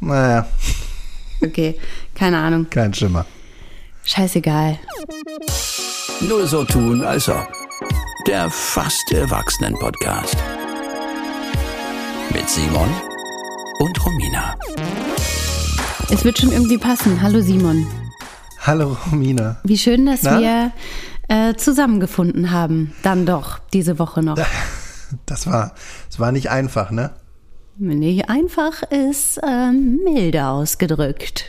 Naja, Okay, keine Ahnung. kein Schimmer. Scheißegal. Nur so tun, als ob. Der fast Erwachsenen-Podcast. Mit Simon und Romina. Es wird schon irgendwie passen. Hallo Simon. Hallo Romina. Wie schön, dass Na? wir äh, zusammengefunden haben. Dann doch, diese Woche noch. Das war, das war nicht einfach, ne? Nicht einfach ist ähm, milde ausgedrückt.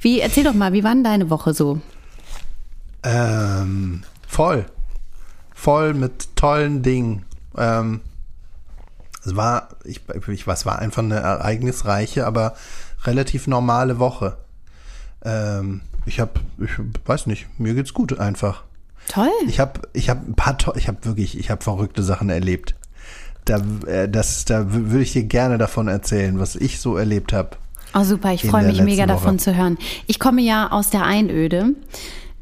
Wie, erzähl doch mal, wie war denn deine Woche so? Ähm, voll. Voll mit tollen Dingen. Ähm, es war, ich, ich weiß, war einfach eine ereignisreiche, aber relativ normale Woche. Ähm, ich habe, ich weiß nicht, mir geht's gut einfach. Toll. Ich habe, ich habe ein paar, ich habe wirklich, ich habe verrückte Sachen erlebt. Da, äh, das, da würde ich dir gerne davon erzählen, was ich so erlebt habe. Oh super, ich freue mich mega letzten davon Woche. zu hören. Ich komme ja aus der Einöde.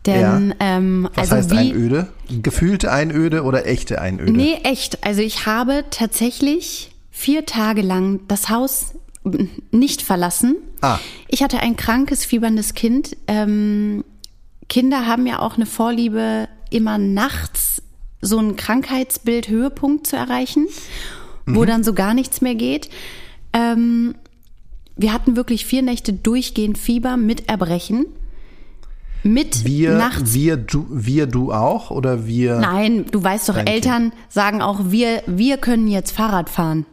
Denn, Ja. ähm, Was also heißt wie, Einöde? Gefühlte Einöde oder echte Einöde? Nee, echt. Also ich habe tatsächlich vier Tage lang das Haus nicht verlassen. Ah. Ich hatte ein krankes, fieberndes Kind. Ähm, Kinder haben ja auch eine Vorliebe, immer nachts so ein Krankheitsbild-Höhepunkt zu erreichen, wo Mhm. dann so gar nichts mehr geht. Ähm, wir hatten wirklich vier Nächte durchgehend Fieber mit Erbrechen. Mit Wir, nachts wir, du, wir, du auch oder wir? Nein, du weißt doch, Eltern sagen auch, wir, wir können jetzt Fahrrad fahren.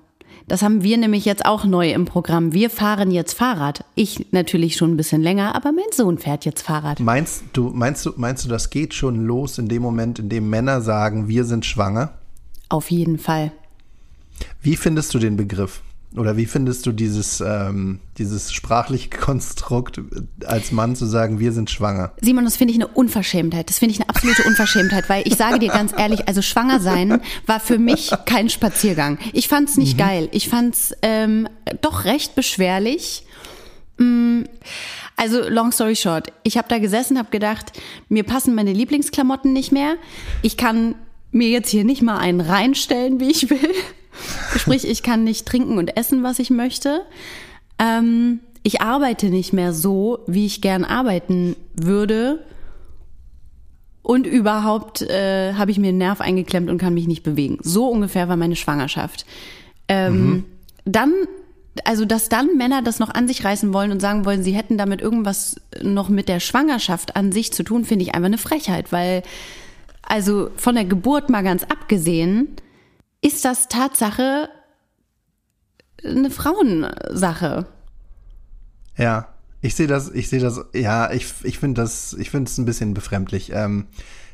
Das haben wir nämlich jetzt auch neu im Programm. Wir fahren jetzt Fahrrad. Ich natürlich schon ein bisschen länger, aber mein Sohn fährt jetzt Fahrrad. Meinst du, meinst du, meinst du, das geht schon los in dem Moment, in dem Männer sagen, wir sind schwanger? Auf jeden Fall. Wie findest du den Begriff? Oder wie findest du dieses, ähm, dieses sprachliche Konstrukt, äh, als Mann zu sagen, wir sind schwanger? Simon, das finde ich eine Unverschämtheit. Das finde ich eine absolute Unverschämtheit, weil ich sage dir ganz ehrlich, also schwanger sein war für mich kein Spaziergang. Ich fand es nicht geil. Ich fand es ähm, doch recht beschwerlich. Mm, Also long story short, ich habe da gesessen, habe gedacht, mir passen meine Lieblingsklamotten nicht mehr. Ich kann mir jetzt hier nicht mal einen reinstellen, wie ich will. Sprich, ich kann nicht trinken und essen, was ich möchte. Ähm, ich arbeite nicht mehr so, wie ich gern arbeiten würde. Und überhaupt äh, habe ich mir einen Nerv eingeklemmt und kann mich nicht bewegen. So ungefähr war meine Schwangerschaft. Ähm, Dann, also dass dann Männer das noch an sich reißen wollen und sagen wollen, sie hätten damit irgendwas noch mit der Schwangerschaft an sich zu tun, finde ich einfach eine Frechheit, weil also von der Geburt mal ganz abgesehen, ist das Tatsache eine Frauensache. Ja, ich sehe das, ich sehe das, ja, ich, ich finde das, ich finde es ein bisschen befremdlich. Ähm,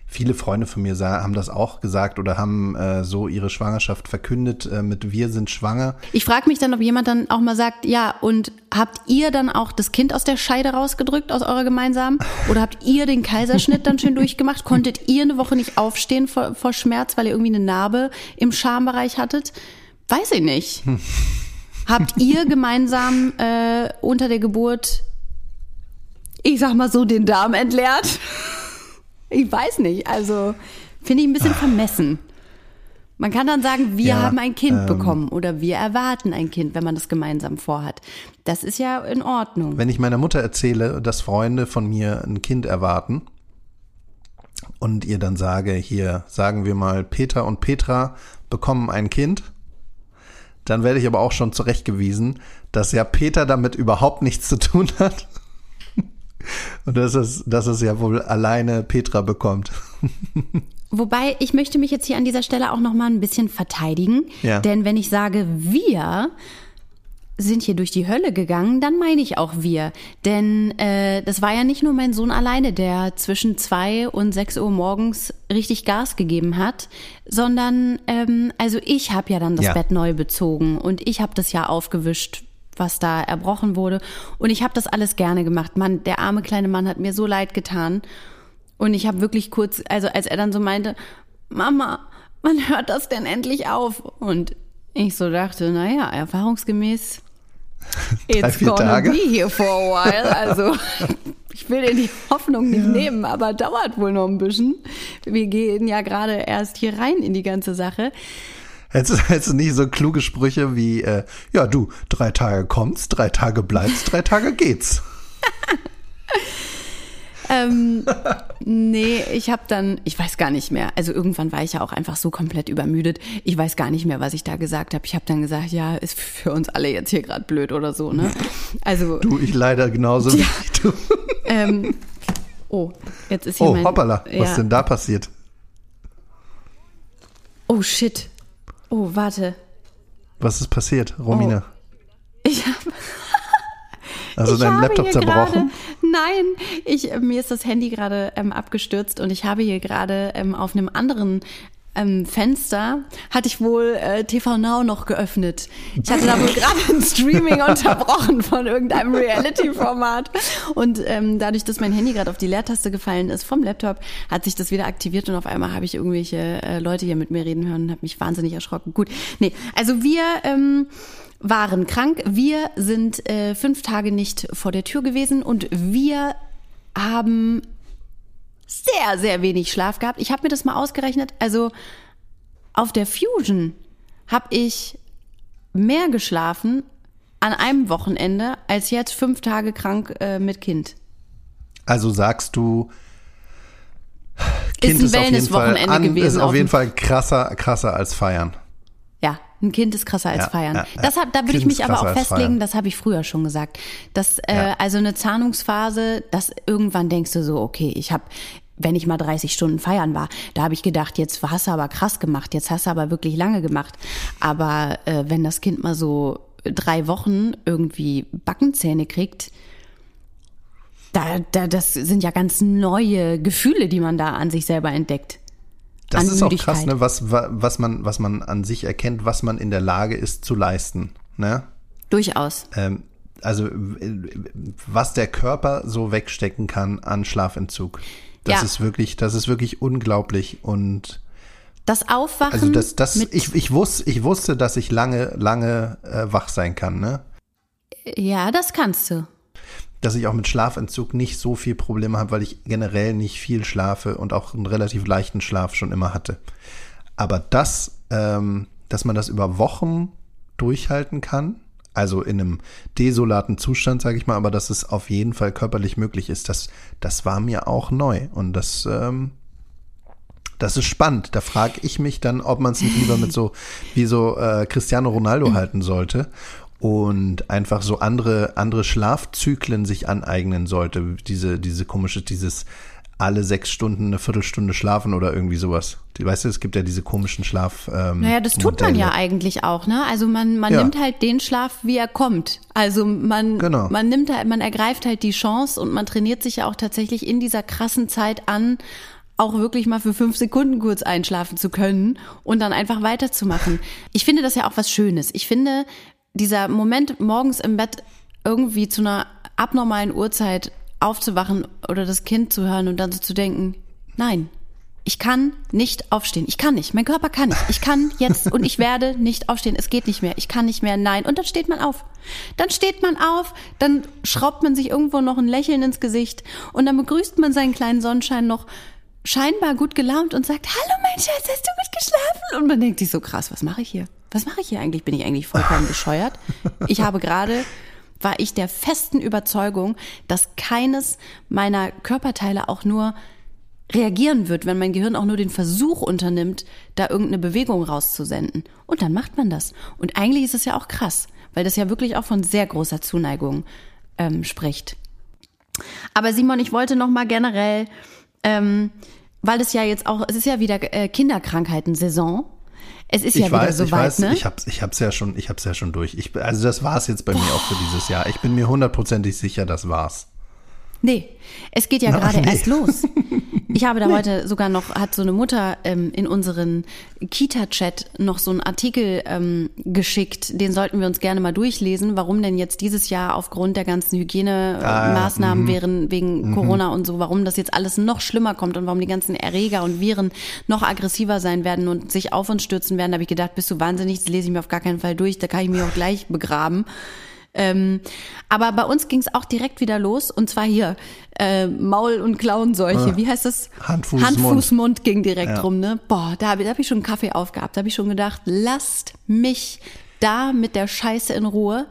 viele Freunde von mir haben das auch gesagt oder haben äh, so ihre Schwangerschaft verkündet äh, mit Wir sind schwanger. Ich frage mich dann, ob jemand dann auch mal sagt, ja, und habt ihr dann auch das Kind aus der Scheide rausgedrückt, aus eurer gemeinsamen? Oder habt ihr den Kaiserschnitt dann schön durchgemacht? Konntet ihr eine Woche nicht aufstehen vor, vor Schmerz, weil ihr irgendwie eine Narbe im Schambereich hattet? Weiß ich nicht. Habt ihr gemeinsam äh, unter der Geburt, ich sag mal so, den Darm entleert? Ich weiß nicht. Also finde ich ein bisschen vermessen. Man kann dann sagen, wir Ja, haben ein Kind ähm, bekommen oder wir erwarten ein Kind, wenn man das gemeinsam vorhat. Das ist ja in Ordnung. Wenn ich meiner Mutter erzähle, dass Freunde von mir ein Kind erwarten und ihr dann sage, hier sagen wir mal, Peter und Petra bekommen ein Kind, dann werde ich aber auch schon zurechtgewiesen, dass ja Peter damit überhaupt nichts zu tun hat. Und dass es, dass es ja wohl alleine Petra bekommt. Wobei, ich möchte mich jetzt hier an dieser Stelle auch noch mal ein bisschen verteidigen. Ja. Denn wenn ich sage, wir sind hier durch die Hölle gegangen, dann meine ich auch wir. Denn äh, das war ja nicht nur mein Sohn alleine, der zwischen zwei und sechs Uhr morgens richtig Gas gegeben hat, sondern ähm, also ich habe ja dann das Ja. Bett neu bezogen und ich habe das ja aufgewischt, was da erbrochen wurde. Und ich habe das alles gerne gemacht. Mann, der arme kleine Mann hat mir so leid getan. Und ich habe wirklich kurz, also als er dann so meinte, Mama, wann hört das denn endlich auf? Und ich so dachte, naja, erfahrungsgemäß, it's gonna Tage. be here for a while. Also ich will dir die Hoffnung nicht nehmen, aber dauert wohl noch ein bisschen. Wir gehen ja gerade erst hier rein in die ganze Sache. Hättest, hättest du nicht so kluge Sprüche wie, äh, ja du, drei Tage kommst, drei Tage bleibst, drei Tage geht's. ähm, nee, ich habe dann, ich weiß gar nicht mehr. Also irgendwann war ich ja auch einfach so komplett übermüdet. Ich weiß gar nicht mehr, was ich da gesagt habe. Ich habe dann gesagt, ja, ist für uns alle jetzt hier gerade blöd oder so, ne? Also du, ich leider genauso ja, wie du. Ähm, oh, jetzt ist hier oh, mein, hoppala, was ja. ist denn da passiert? Oh shit. Oh, warte. Was ist passiert, Romina? Oh. Ich habe also ich dein Laptop zerbrochen? Grade, nein, ich, mir ist das Handy gerade ähm, abgestürzt und ich habe hier gerade ähm, auf einem anderen ähm, Fenster hatte ich wohl äh, TV Now noch geöffnet. Ich hatte da wohl gerade ein Streaming unterbrochen von irgendeinem Reality-Format. Und ähm, dadurch, dass mein Handy gerade auf die Leertaste gefallen ist vom Laptop, hat sich das wieder aktiviert und auf einmal habe ich irgendwelche äh, Leute hier mit mir reden hören und habe mich wahnsinnig erschrocken. Gut, nee, also wir ähm, waren krank. Wir sind äh, fünf Tage nicht vor der Tür gewesen und wir haben sehr, sehr wenig Schlaf gehabt. Ich habe mir das mal ausgerechnet. Also auf der Fusion habe ich mehr geschlafen an einem Wochenende als jetzt fünf Tage krank äh, mit Kind. Also sagst du, Kind ist ein Wellness-Wochenende gewesen. Ist auf jeden Fall krasser, krasser als feiern. Ein Kind ist krasser als Ja, feiern. ja. Das hab, da würde ich mich aber auch festlegen, das habe ich früher schon gesagt. Dass, äh, also eine Zahnungsphase, dass irgendwann denkst du so, okay, ich habe wenn ich mal 30 Stunden feiern war, da habe ich gedacht, jetzt hast du aber krass gemacht, jetzt hast du aber wirklich lange gemacht. Aber äh, wenn das Kind mal so drei Wochen irgendwie Backenzähne kriegt, da, da, das sind ja ganz neue Gefühle, die man da an sich selber entdeckt. Das ist auch krass, ne, was, wa- was, man, was man an sich erkennt, was man in der Lage ist zu leisten. Ne? Durchaus. Ähm, also was der Körper so wegstecken kann an Schlafentzug. Das Ja. ist wirklich, das ist wirklich unglaublich. Und Das Aufwachen also das, das, ich, ich, wus, ich wusste, dass ich lange, lange äh, wach sein kann, ne? Ja, das kannst du. Dass ich auch mit Schlafentzug nicht so viel Probleme habe, weil ich generell nicht viel schlafe und auch einen relativ leichten Schlaf schon immer hatte. Aber das, ähm, dass man das über Wochen durchhalten kann, also in einem desolaten Zustand, sage ich mal, aber dass es auf jeden Fall körperlich möglich ist, das, das war mir auch neu. Und das, ähm, das ist spannend. Da frage ich mich dann, ob man es nicht lieber mit so wie so äh, Cristiano Ronaldo halten sollte und einfach so andere andere Schlafzyklen sich aneignen sollte. Diese diese komische dieses alle sechs Stunden eine Viertelstunde schlafen oder irgendwie sowas. Die, weißt du, es gibt ja diese komischen Schlaf. Ähm, Naja, das tut man Modelle. ja eigentlich auch, ne? Also man, man Ja. nimmt halt den Schlaf, wie er kommt. Also man, Genau. man nimmt halt, man ergreift halt die Chance und man trainiert sich ja auch tatsächlich in dieser krassen Zeit an, auch wirklich mal für fünf Sekunden kurz einschlafen zu können und dann einfach weiterzumachen. Ich finde das ja auch was Schönes. Ich finde, dieser Moment morgens im Bett irgendwie zu einer abnormalen Uhrzeit aufzuwachen oder das Kind zu hören und dann so zu denken, nein, ich kann nicht aufstehen. Ich kann nicht. Mein Körper kann nicht. Ich kann jetzt und ich werde nicht aufstehen. Es geht nicht mehr. Ich kann nicht mehr. Nein. Und dann steht man auf. Dann steht man auf, dann schraubt man sich irgendwo noch ein Lächeln ins Gesicht und dann begrüßt man seinen kleinen Sonnenschein noch scheinbar gut gelaunt und sagt, hallo mein Schatz, hast du gut geschlafen? Und man denkt sich so krass, was mache ich hier? Was mache ich hier eigentlich? Bin ich eigentlich vollkommen bescheuert? Ich habe gerade war ich der festen Überzeugung, dass keines meiner Körperteile auch nur reagieren wird, wenn mein Gehirn auch nur den Versuch unternimmt, da irgendeine Bewegung rauszusenden. Und dann macht man das. Und eigentlich ist es ja auch krass, weil das ja wirklich auch von sehr großer Zuneigung ähm, spricht. Aber Simon, ich wollte noch mal generell, ähm, weil es ja jetzt auch, es ist ja wieder äh, Kinderkrankheiten-Saison. Es ist ja Ich wieder weiß, ich soweit, weiß, ne? ich hab's, ich hab's ja schon, ich hab's ja schon durch. Ich, also das war's jetzt bei mir auch für dieses Jahr. Ich bin mir hundertprozentig sicher, das war's. Nee, es geht ja Na, gerade nee. erst los. Ich habe da heute sogar noch, hat so eine Mutter ähm, in unseren Kita-Chat noch so einen Artikel ähm, geschickt, den sollten wir uns gerne mal durchlesen, warum denn jetzt dieses Jahr aufgrund der ganzen Ah, Hygienemaßnahmen mhm. wegen Corona und so, warum das jetzt alles noch schlimmer kommt und warum die ganzen Erreger und Viren noch aggressiver sein werden und sich auf uns stürzen werden. Da habe ich gedacht, bist du wahnsinnig, das lese ich mir auf gar keinen Fall durch, da kann ich mich auch gleich begraben. Ähm, aber bei uns ging es auch direkt wieder los und zwar hier äh, Maul- und Klauenseuche. Ah. Wie heißt das? Hand, Fuß, Hand, Mund. Mund ging direkt Ja. rum. Ne? Boah, da habe da hab ich schon einen Kaffee aufgehabt. Da habe ich schon gedacht, lasst mich da mit der Scheiße in Ruhe.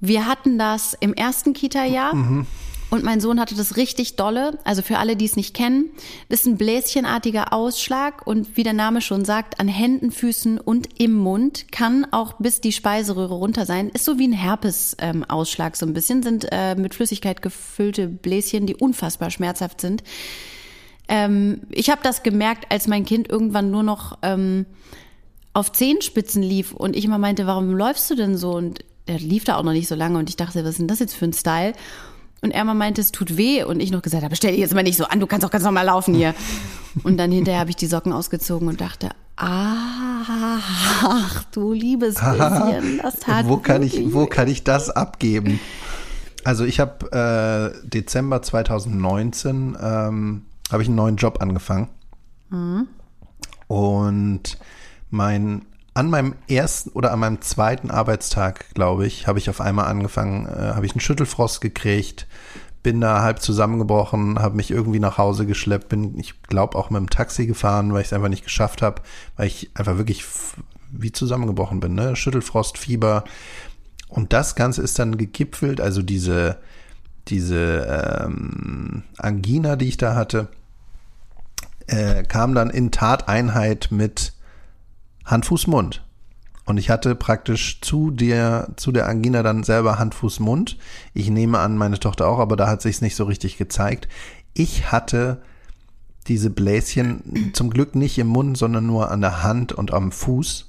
Wir hatten das im ersten Kita-Jahr. Mhm. Und mein Sohn hatte das richtig dolle. Also für alle, die es nicht kennen, das ist ein bläschenartiger Ausschlag und wie der Name schon sagt, an Händen, Füßen und im Mund kann auch bis die Speiseröhre runter sein. Ist so wie ein Herpes-Ausschlag so ein bisschen, sind äh, mit Flüssigkeit gefüllte Bläschen, die unfassbar schmerzhaft sind. Ähm, ich habe das gemerkt, als mein Kind irgendwann nur noch ähm, auf Zehenspitzen lief und ich immer meinte, warum läufst du denn so? Und er lief da auch noch nicht so lange und ich dachte, was ist denn das jetzt für ein Style? Und er mal meinte, es tut weh und ich noch gesagt habe, stell dich jetzt mal nicht so an, du kannst auch ganz normal laufen hier. Und dann hinterher habe ich die Socken ausgezogen und dachte, ach, du liebes bisschen, das tat wo kann ich, wo kann ich das abgeben? Also ich habe äh, Dezember 2019 ähm, habe ich einen neuen Job angefangen und mein an meinem ersten oder an meinem zweiten Arbeitstag, glaube ich, habe ich auf einmal angefangen, äh, habe ich einen Schüttelfrost gekriegt, bin da halb zusammengebrochen, habe mich irgendwie nach Hause geschleppt, bin, ich glaube, auch mit dem Taxi gefahren, weil ich es einfach nicht geschafft habe, weil ich einfach wirklich wie zusammengebrochen bin, ne? Schüttelfrost, Fieber. Und das Ganze ist dann gegipfelt, also diese, diese ähm, Angina, die ich da hatte, äh, kam dann in Tateinheit mit Hand, Fuß, Mund. Und ich hatte praktisch zu der, zu der Angina dann selber Hand, Fuß, Mund. Ich nehme an, meine Tochter auch, aber da hat sich's nicht so richtig gezeigt. Ich hatte diese Bläschen zum Glück nicht im Mund, sondern nur an der Hand und am Fuß.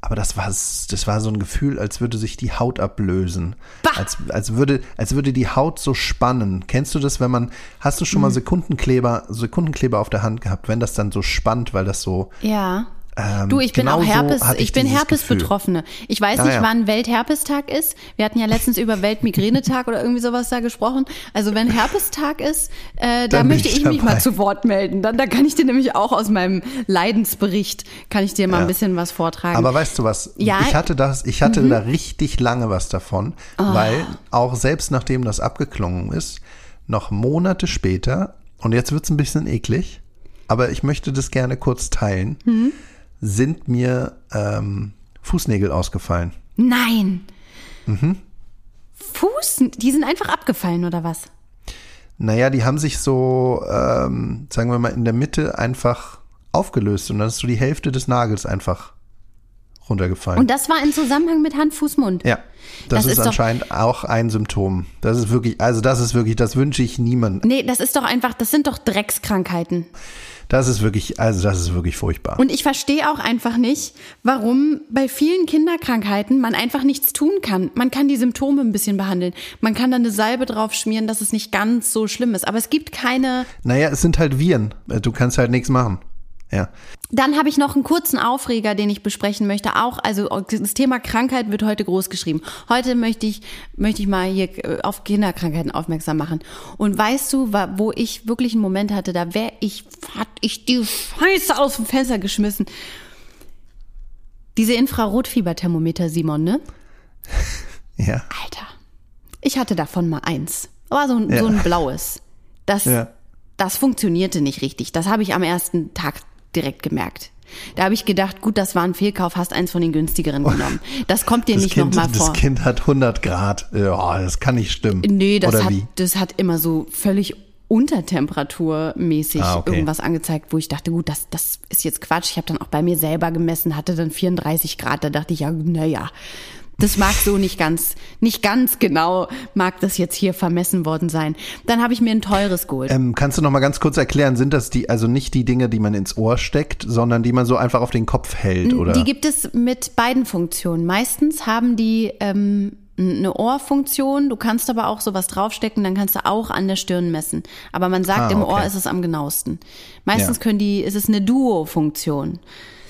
Aber das war, das war so ein Gefühl, als würde sich die Haut ablösen. Als, als würde, als würde die Haut so spannen. Kennst du das, wenn man, hast du schon mal Sekundenkleber, Sekundenkleber auf der Hand gehabt, wenn das dann so spannt, weil das so, Ja. Ähm, Du, ich bin auch genauso Herpes, hatte ich, bin Herpes-Betroffene. Ich weiß Ah, nicht, wann Weltherpestag ist. Wir hatten ja letztens über Weltmigränetag oder irgendwie sowas da gesprochen. Also wenn Herpestag ist, äh, da möchte ich ich mich mal zu Wort melden. Dann, da kann ich dir nämlich auch aus meinem Leidensbericht, kann ich dir mal Ja. ein bisschen was vortragen. Aber weißt du was? Ja. Ich hatte das, ich hatte da richtig lange was davon, weil auch selbst nachdem das abgeklungen ist, noch Monate später, und jetzt wird's ein bisschen eklig, aber ich möchte das gerne kurz teilen, sind mir ähm, Fußnägel ausgefallen. Nein. Mhm. Fuß, die sind einfach abgefallen oder was? Naja, die haben sich so, ähm, sagen wir mal, in der Mitte einfach aufgelöst und dann ist so die Hälfte des Nagels einfach runtergefallen. Und das war in Zusammenhang mit Hand, Fuß, Mund. Ja, das, Das ist, ist anscheinend auch ein Symptom. Das ist wirklich, also das ist wirklich, das wünsche ich niemandem. Nee, das ist doch einfach, das sind doch Dreckskrankheiten. Das ist wirklich, also das ist wirklich furchtbar. Und ich verstehe auch einfach nicht, warum bei vielen Kinderkrankheiten man einfach nichts tun kann. Man kann die Symptome ein bisschen behandeln. Man kann dann eine Salbe drauf schmieren, dass es nicht ganz so schlimm ist. Aber es gibt keine. naja, es sind halt Viren. Du kannst halt nichts machen. Ja. Dann habe ich noch einen kurzen Aufreger, den ich besprechen möchte. Auch, also das Thema Krankheit wird heute groß geschrieben. Heute möchte ich, möchte ich mal hier äh, auf Kinderkrankheiten aufmerksam machen. Und weißt du, wo ich wirklich einen Moment hatte, da wäre ich, hat ich die Scheiße aus dem Fenster geschmissen. Diese Infrarotfieberthermometer, Simon, ne? Ja. Alter. Ich hatte davon mal eins. War so ein, Ja. so ein blaues. Das, Ja. das funktionierte nicht richtig. Das habe ich am ersten Tag direkt gemerkt. Da habe ich gedacht, gut, das war ein Fehlkauf, hast eins von den günstigeren genommen. Das kommt dir Das nicht nochmal das vor. Kind hat 100 Grad. Ja, das kann nicht stimmen. Nee, das Oder hat, wie? das hat immer so völlig untertemperaturmäßig Ah, okay. irgendwas angezeigt, wo ich dachte, gut, das, das ist jetzt Quatsch. Ich habe dann auch bei mir selber gemessen, hatte dann 34 Grad. Da dachte ich, ja, naja, das mag so nicht ganz, nicht ganz genau, mag das jetzt hier vermessen worden sein. Dann habe ich mir ein teures geholt. Ähm, kannst du noch mal ganz kurz erklären, sind das die, also nicht die Dinge, die man ins Ohr steckt, sondern die man so einfach auf den Kopf hält, oder? Die gibt es mit beiden Funktionen. Meistens haben die ähm, eine Ohrfunktion, du kannst aber auch sowas draufstecken, dann kannst du auch an der Stirn messen. Aber man sagt, Ah, im okay. Ohr ist es am genauesten. Meistens Ja. können die, ist es eine Duo-Funktion.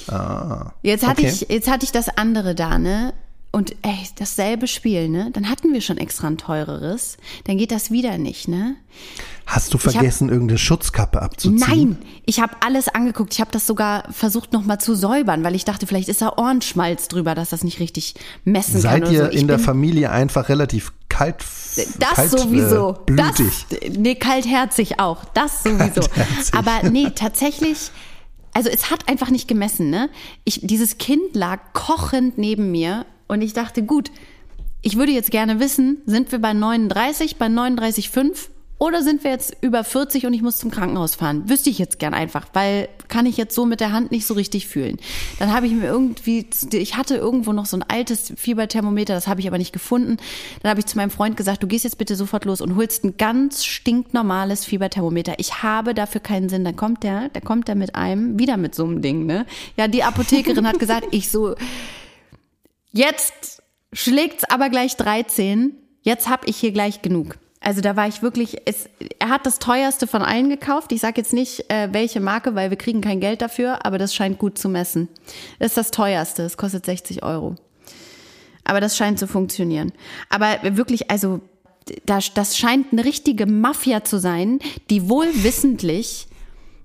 ah, Jetzt hatte okay. ich, jetzt hatte ich das andere da, ne? Und ey, dasselbe Spiel, ne? Dann hatten wir schon extra ein teureres. Dann geht das wieder nicht, ne? Hast du hab- vergessen, irgendeine Schutzkappe abzuziehen? Nein, ich habe alles angeguckt. Ich habe das sogar versucht nochmal zu säubern, weil ich dachte, vielleicht ist da Ohrenschmalz drüber, dass das nicht richtig messen kann. Seid ihr so. In der Familie einfach relativ kalt, Das kalt sowieso. Äh, blütig? Das, nee, kaltherzig auch. Das sowieso. Aber nee, tatsächlich, also es hat einfach nicht gemessen, ne? Ich, dieses Kind lag kochend neben mir und ich dachte, gut, ich würde jetzt gerne wissen, sind wir bei 39, bei 39,5 oder sind wir jetzt über 40 und ich muss zum Krankenhaus fahren? Wüsste ich jetzt gern einfach, weil kann ich jetzt so mit der Hand nicht so richtig fühlen. Dann habe ich mir irgendwie, ich hatte irgendwo noch so ein altes Fieberthermometer, das habe ich aber nicht gefunden. Dann habe ich zu meinem Freund gesagt, du gehst jetzt bitte sofort los und holst ein ganz stinknormales Fieberthermometer. Ich habe dafür keinen Sinn. Dann kommt der, der kommt der mit einem, wieder mit so einem Ding, ne? Ja, die Apothekerin hat gesagt, ich so, Jetzt schlägt's aber gleich 13. Jetzt hab ich hier gleich genug. Also da war ich wirklich, es, er hat das teuerste von allen gekauft. Ich sage jetzt nicht, äh, welche Marke, weil wir kriegen kein Geld dafür, aber das scheint gut zu messen. Das ist das teuerste, es kostet 60 Euro. Aber das scheint zu funktionieren. Aber wirklich, also das, das scheint eine richtige Mafia zu sein, die wohl wissentlich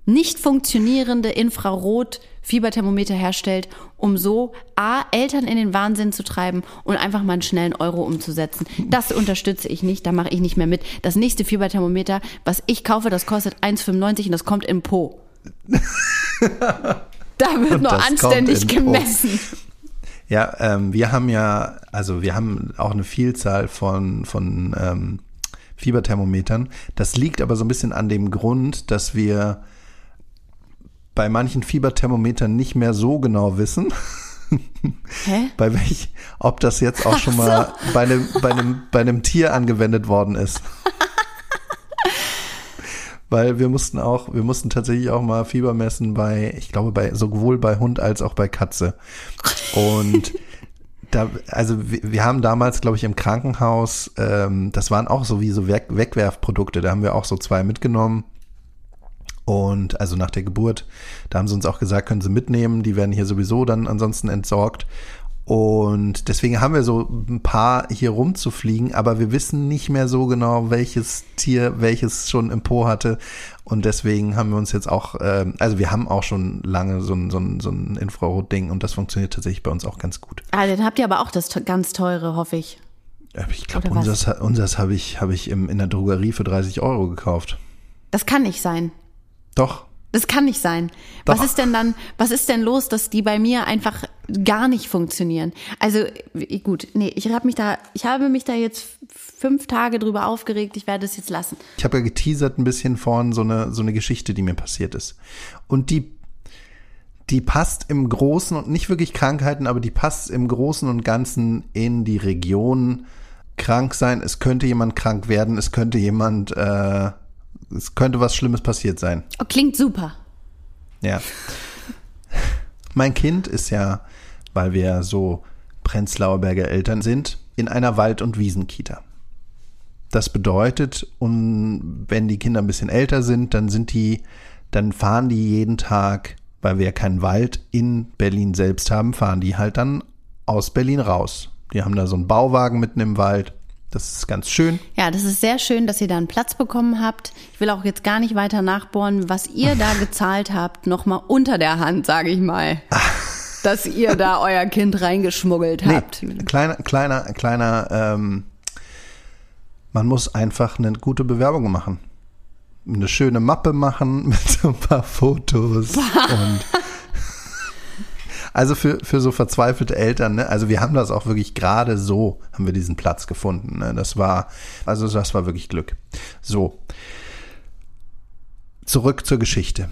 nicht funktionierende Infrarot-Fieberthermometer herstellt, um so A, Eltern in den Wahnsinn zu treiben und einfach mal einen schnellen Euro umzusetzen. Das unterstütze ich nicht, da mache ich nicht mehr mit. Das nächste Fieberthermometer, was ich kaufe, das kostet 1,95 und das kommt im Po. da wird kommt anständig gemessen. Ja, ähm, wir haben ja, also wir haben auch eine Vielzahl von, von ähm, Fieberthermometern. Das liegt aber so ein bisschen an dem Grund, dass wir bei manchen Fieberthermometern nicht mehr so genau wissen, Hä? bei welch, ob das jetzt auch schon mal bei einem, bei einem, bei einem Tier angewendet worden ist. Weil wir mussten auch, wir mussten tatsächlich auch mal Fieber messen bei, ich glaube, bei sowohl bei Hund als auch bei Katze. Und da, also wir, wir haben damals, glaube ich, im Krankenhaus, ähm, das waren auch so wie so Weg, Wegwerfprodukte, da haben wir auch so zwei mitgenommen. Und also nach der Geburt, da haben sie uns auch gesagt, können sie mitnehmen, die werden hier sowieso dann ansonsten entsorgt. Und deswegen haben wir so ein paar hier rumzufliegen, aber wir wissen nicht mehr so genau, welches Tier welches schon im Po hatte. Und deswegen haben wir uns jetzt auch, ähm, also wir haben auch schon lange so ein, so ein, so ein Infrarot-Ding und das funktioniert tatsächlich bei uns auch ganz gut. Ah, dann habt ihr aber auch das ganz teure, hoffe ich. Ich glaube, unseres, unseres habe ich, habe ich im, in der Drogerie für 30 Euro gekauft. Das kann nicht sein. Doch. Das kann nicht sein. Was Doch. ist denn dann, was ist denn los, dass die bei mir einfach gar nicht funktionieren? Also gut, nee, ich habe mich da, ich habe mich da jetzt fünf Tage drüber aufgeregt. Ich werde es jetzt lassen. Ich habe ja geteasert ein bisschen vorhin so eine, so eine Geschichte, die mir passiert ist. Und die, die passt im Großen und nicht wirklich Krankheiten, aber die passt im Großen und Ganzen in die Region krank sein. Es könnte jemand krank werden, es könnte jemand, äh, es könnte was Schlimmes passiert sein. Oh, klingt super. Ja. Mein Kind ist ja, weil wir so Prenzlauer Berger Eltern sind, in einer Wald- und Wiesenkita. Das bedeutet, und wenn die Kinder ein bisschen älter sind, dann sind die, dann fahren die jeden Tag, weil wir ja keinen Wald in Berlin selbst haben, fahren die halt dann aus Berlin raus. Die haben da so einen Bauwagen mitten im Wald. Das ist ganz schön. Ja, das ist sehr schön, dass ihr da einen Platz bekommen habt. Ich will auch jetzt gar nicht weiter nachbohren, was ihr da gezahlt habt, nochmal unter der Hand, sage ich mal. Dass ihr da euer Kind reingeschmuggelt habt. Nee, kleiner, kleiner, kleiner, ähm, man muss einfach eine gute Bewerbung machen. Eine schöne Mappe machen mit so ein paar Fotos und also für, für so verzweifelte Eltern, ne? Also wir haben das auch wirklich gerade so, haben wir diesen Platz gefunden. Ne? Das war, also das war wirklich Glück. So. Zurück zur Geschichte.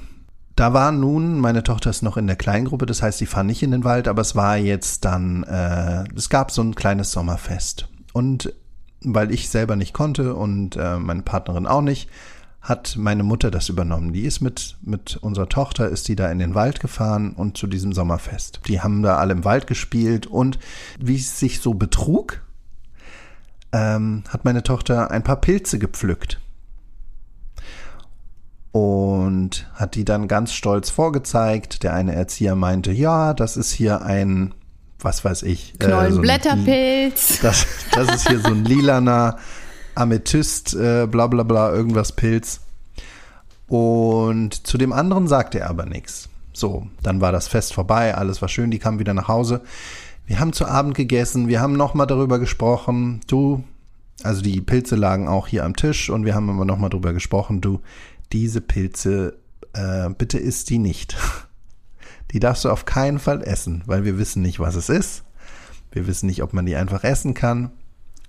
Da war nun, meine Tochter ist noch in der Kleingruppe, das heißt, sie fahren nicht in den Wald, aber es war jetzt dann, äh, es gab so ein kleines Sommerfest. Und weil ich selber nicht konnte und äh, meine Partnerin auch nicht, hat meine Mutter das übernommen. Die ist mit, mit unserer Tochter, ist die da in den Wald gefahren und zu diesem Sommerfest. Die haben da alle im Wald gespielt und wie es sich so betrug, ähm, hat meine Tochter ein paar Pilze gepflückt und hat die dann ganz stolz vorgezeigt. Der eine Erzieher meinte, ja, das ist hier ein was weiß ich. Äh, Knollen, so ein- Blätterpilz. Das, das ist hier so ein lilaner Amethyst, äh, bla bla bla, irgendwas Pilz. Und zu dem anderen sagte er aber nichts. So, dann war das Fest vorbei, alles war schön, die kamen wieder nach Hause. Wir haben zu Abend gegessen, wir haben nochmal darüber gesprochen. Du, also die Pilze lagen auch hier am Tisch und wir haben aber nochmal darüber gesprochen. Du, diese Pilze, äh, bitte isst die nicht. Die darfst du auf keinen Fall essen, weil wir wissen nicht, was es ist. Wir wissen nicht, ob man die einfach essen kann.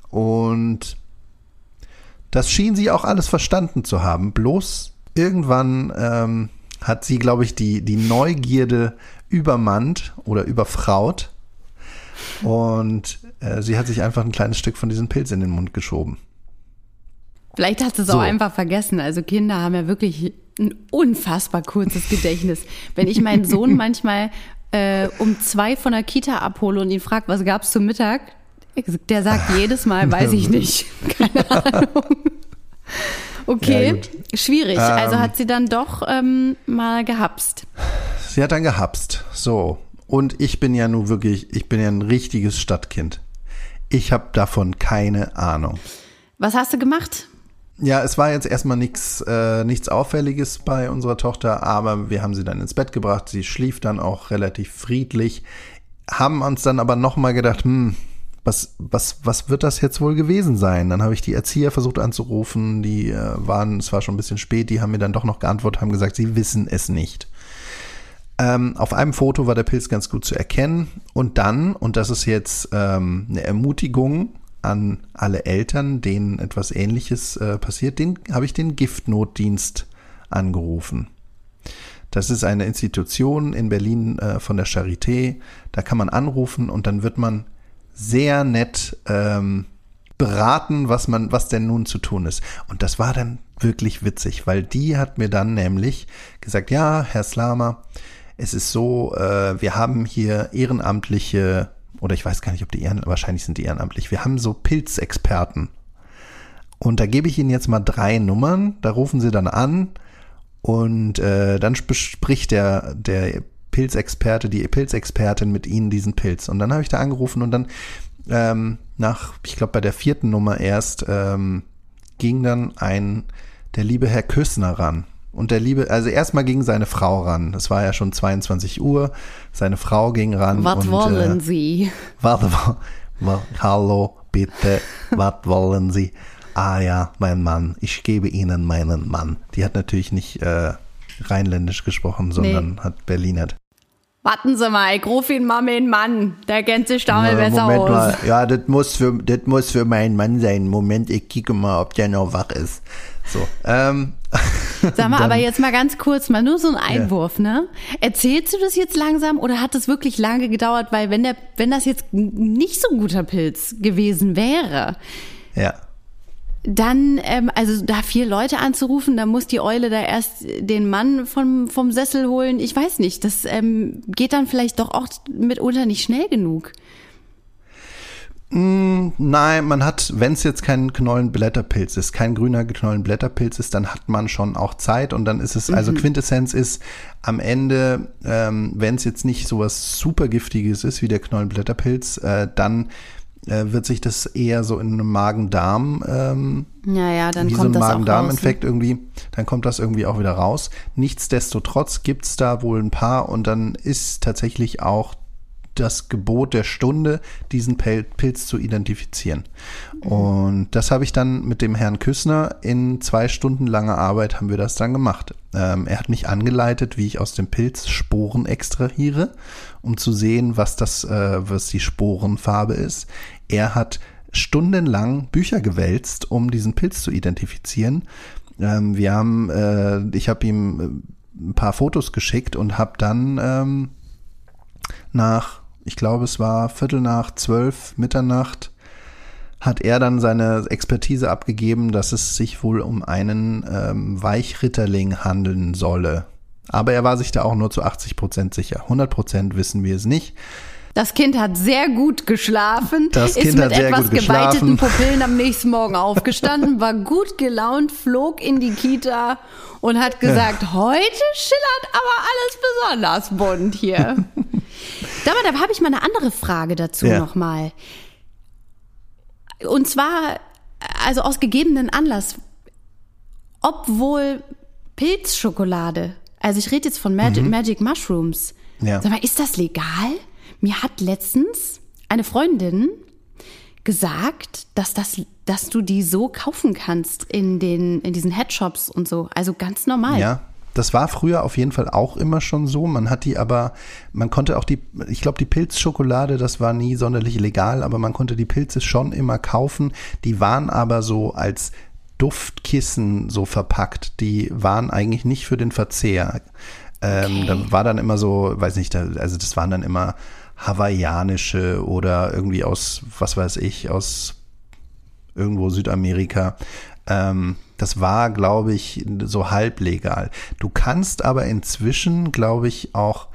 Und das schien sie auch alles verstanden zu haben. Bloß irgendwann ähm, hat sie, glaube ich, die, die Neugierde übermannt oder überfraut. Und äh, sie hat sich einfach ein kleines Stück von diesem Pilz in den Mund geschoben. Vielleicht hast du es So. auch einfach vergessen. Also Kinder haben ja wirklich ein unfassbar kurzes Gedächtnis. Wenn ich meinen Sohn manchmal äh, um zwei von der Kita abhole und ihn frage, was gab's zum Mittag, der sagt jedes Mal, weiß ich nicht. Keine Ahnung. Okay, Ja, schwierig. also Ähm. hat sie dann doch ähm, mal gehapst. Sie hat dann gehapst. So. Und ich bin ja nun wirklich, ich bin ja ein richtiges Stadtkind. Ich habe davon keine Ahnung. Was hast du gemacht? Ja, es war jetzt erstmal nichts äh, nichts Auffälliges bei unserer Tochter, aber wir haben sie dann ins Bett gebracht. Sie schlief dann auch relativ friedlich. Haben uns dann aber nochmal gedacht, hm, was, was, was wird das jetzt wohl gewesen sein? Dann habe ich die Erzieher versucht anzurufen, die äh, waren, es war schon ein bisschen spät, die haben mir dann doch noch geantwortet, haben gesagt, sie wissen es nicht. Ähm, auf einem Foto war der Pilz ganz gut zu erkennen. Und dann, und das ist jetzt ähm, eine Ermutigung an alle Eltern, denen etwas Ähnliches äh, passiert, den habe ich den Giftnotdienst angerufen. Das ist eine Institution in Berlin äh, von der Charité. Da kann man anrufen und dann wird man sehr nett ähm, beraten, was man, was denn nun zu tun ist. Und das war dann wirklich witzig, weil die hat mir dann nämlich gesagt, ja, Herr Slamer, es ist so, äh, wir haben hier ehrenamtliche, oder ich weiß gar nicht, ob die Ehren, wahrscheinlich sind die ehrenamtlich, wir haben so Pilzexperten. Und da gebe ich Ihnen jetzt mal drei Nummern, da rufen Sie dann an und äh, dann bespricht der, der Pilzexperte, die Pilzexpertin mit Ihnen diesen Pilz. Und dann habe ich da angerufen und dann ähm, nach, ich glaube bei der vierten Nummer erst, ähm, ging dann ein, der liebe Herr Küssner ran. Und der liebe, also erstmal ging seine Frau ran. Es war ja schon 22 Uhr. Seine Frau ging ran. Was und, wollen äh, Sie? Warte, wa- wa- hallo, bitte, was wollen Sie? Ah ja, mein Mann, ich gebe Ihnen meinen Mann. Die hat natürlich nicht äh, rheinländisch gesprochen, sondern hat Berlinert. Warten Sie mal, ich rufe ihn mal mit den Mann. Der kennt sich damit Äh, besser Moment aus. mal, ja, das muss für das muss für meinen Mann sein. Moment, ich kicke mal, ob der noch wach ist. So, ähm, Sag mal, Dann- aber jetzt mal ganz kurz, mal nur so ein Einwurf, ne? Erzählst du das jetzt langsam oder hat das wirklich lange gedauert? Weil wenn der, wenn das jetzt nicht so ein guter Pilz gewesen wäre, ja. Dann, ähm, also da vier Leute anzurufen, dann muss die Eule da erst den Mann vom, vom Sessel holen. Ich weiß nicht, das ähm, geht dann vielleicht doch auch mitunter nicht schnell genug. Nein, man hat, wenn es jetzt kein Knollenblätterpilz ist, kein grüner Knollenblätterpilz ist, dann hat man schon auch Zeit und dann ist es, also Quintessenz ist, am Ende, ähm, wenn es jetzt nicht sowas super Giftiges ist wie der Knollenblätterpilz, äh, dann äh, wird sich das eher so in einem Magen-Darm ähm, Naja, dann wie so ein kommt raus. ne? Magen-Darm-Infekt irgendwie, dann kommt das irgendwie auch wieder raus. Nichtsdestotrotz gibt's da wohl ein paar und dann ist tatsächlich auch das Gebot der Stunde, diesen Pilz zu identifizieren. Und das habe ich dann mit dem Herrn Küssner in zwei Stunden langer Arbeit haben wir das dann gemacht. Ähm, er hat mich angeleitet, wie ich aus dem Pilz Sporen extrahiere, um zu sehen, was das, äh, was die Sporenfarbe ist. Er hat stundenlang Bücher gewälzt, um diesen Pilz zu identifizieren. Ähm, wir haben, äh, ich habe ihm äh, ein paar Fotos geschickt und habe dann ähm, nach, ich glaube, es war Viertel nach zwölf, Mitternacht, hat er dann seine Expertise abgegeben, dass es sich wohl um einen ähm, Weichritterling handeln solle. Aber er war sich da auch nur zu 80 Prozent sicher. 100 Prozent wissen wir es nicht. Das Kind hat sehr gut geschlafen, Das ist Kind mit hat sehr etwas geweiteten Pupillen am nächsten Morgen aufgestanden, war gut gelaunt, flog in die Kita und hat gesagt, heute schillert aber alles besonders bunt hier. Aber da habe ich mal eine andere Frage dazu Ja. nochmal. Und zwar, also aus gegebenen Anlass, obwohl Pilzschokolade, also ich rede jetzt von Magic, Magic Mushrooms, Mhm. Ja. sag mal, ist das legal? Mir hat letztens eine Freundin gesagt, dass das, dass du die so kaufen kannst in den, in diesen Headshops und so. Also ganz normal. Ja, das war früher auf jeden Fall auch immer schon so. Man hat die aber, man konnte auch die, ich glaube, die Pilzschokolade, das war nie sonderlich legal, aber man konnte die Pilze schon immer kaufen. Die waren aber so als Duftkissen so verpackt. Die waren eigentlich nicht für den Verzehr. Ähm, Okay. Da war dann immer so, weiß nicht, da, also das waren dann immer hawaiianische oder irgendwie aus, was weiß ich, aus irgendwo Südamerika. Ähm, das war, glaube ich, so halblegal. Du kannst aber inzwischen, glaube ich, auch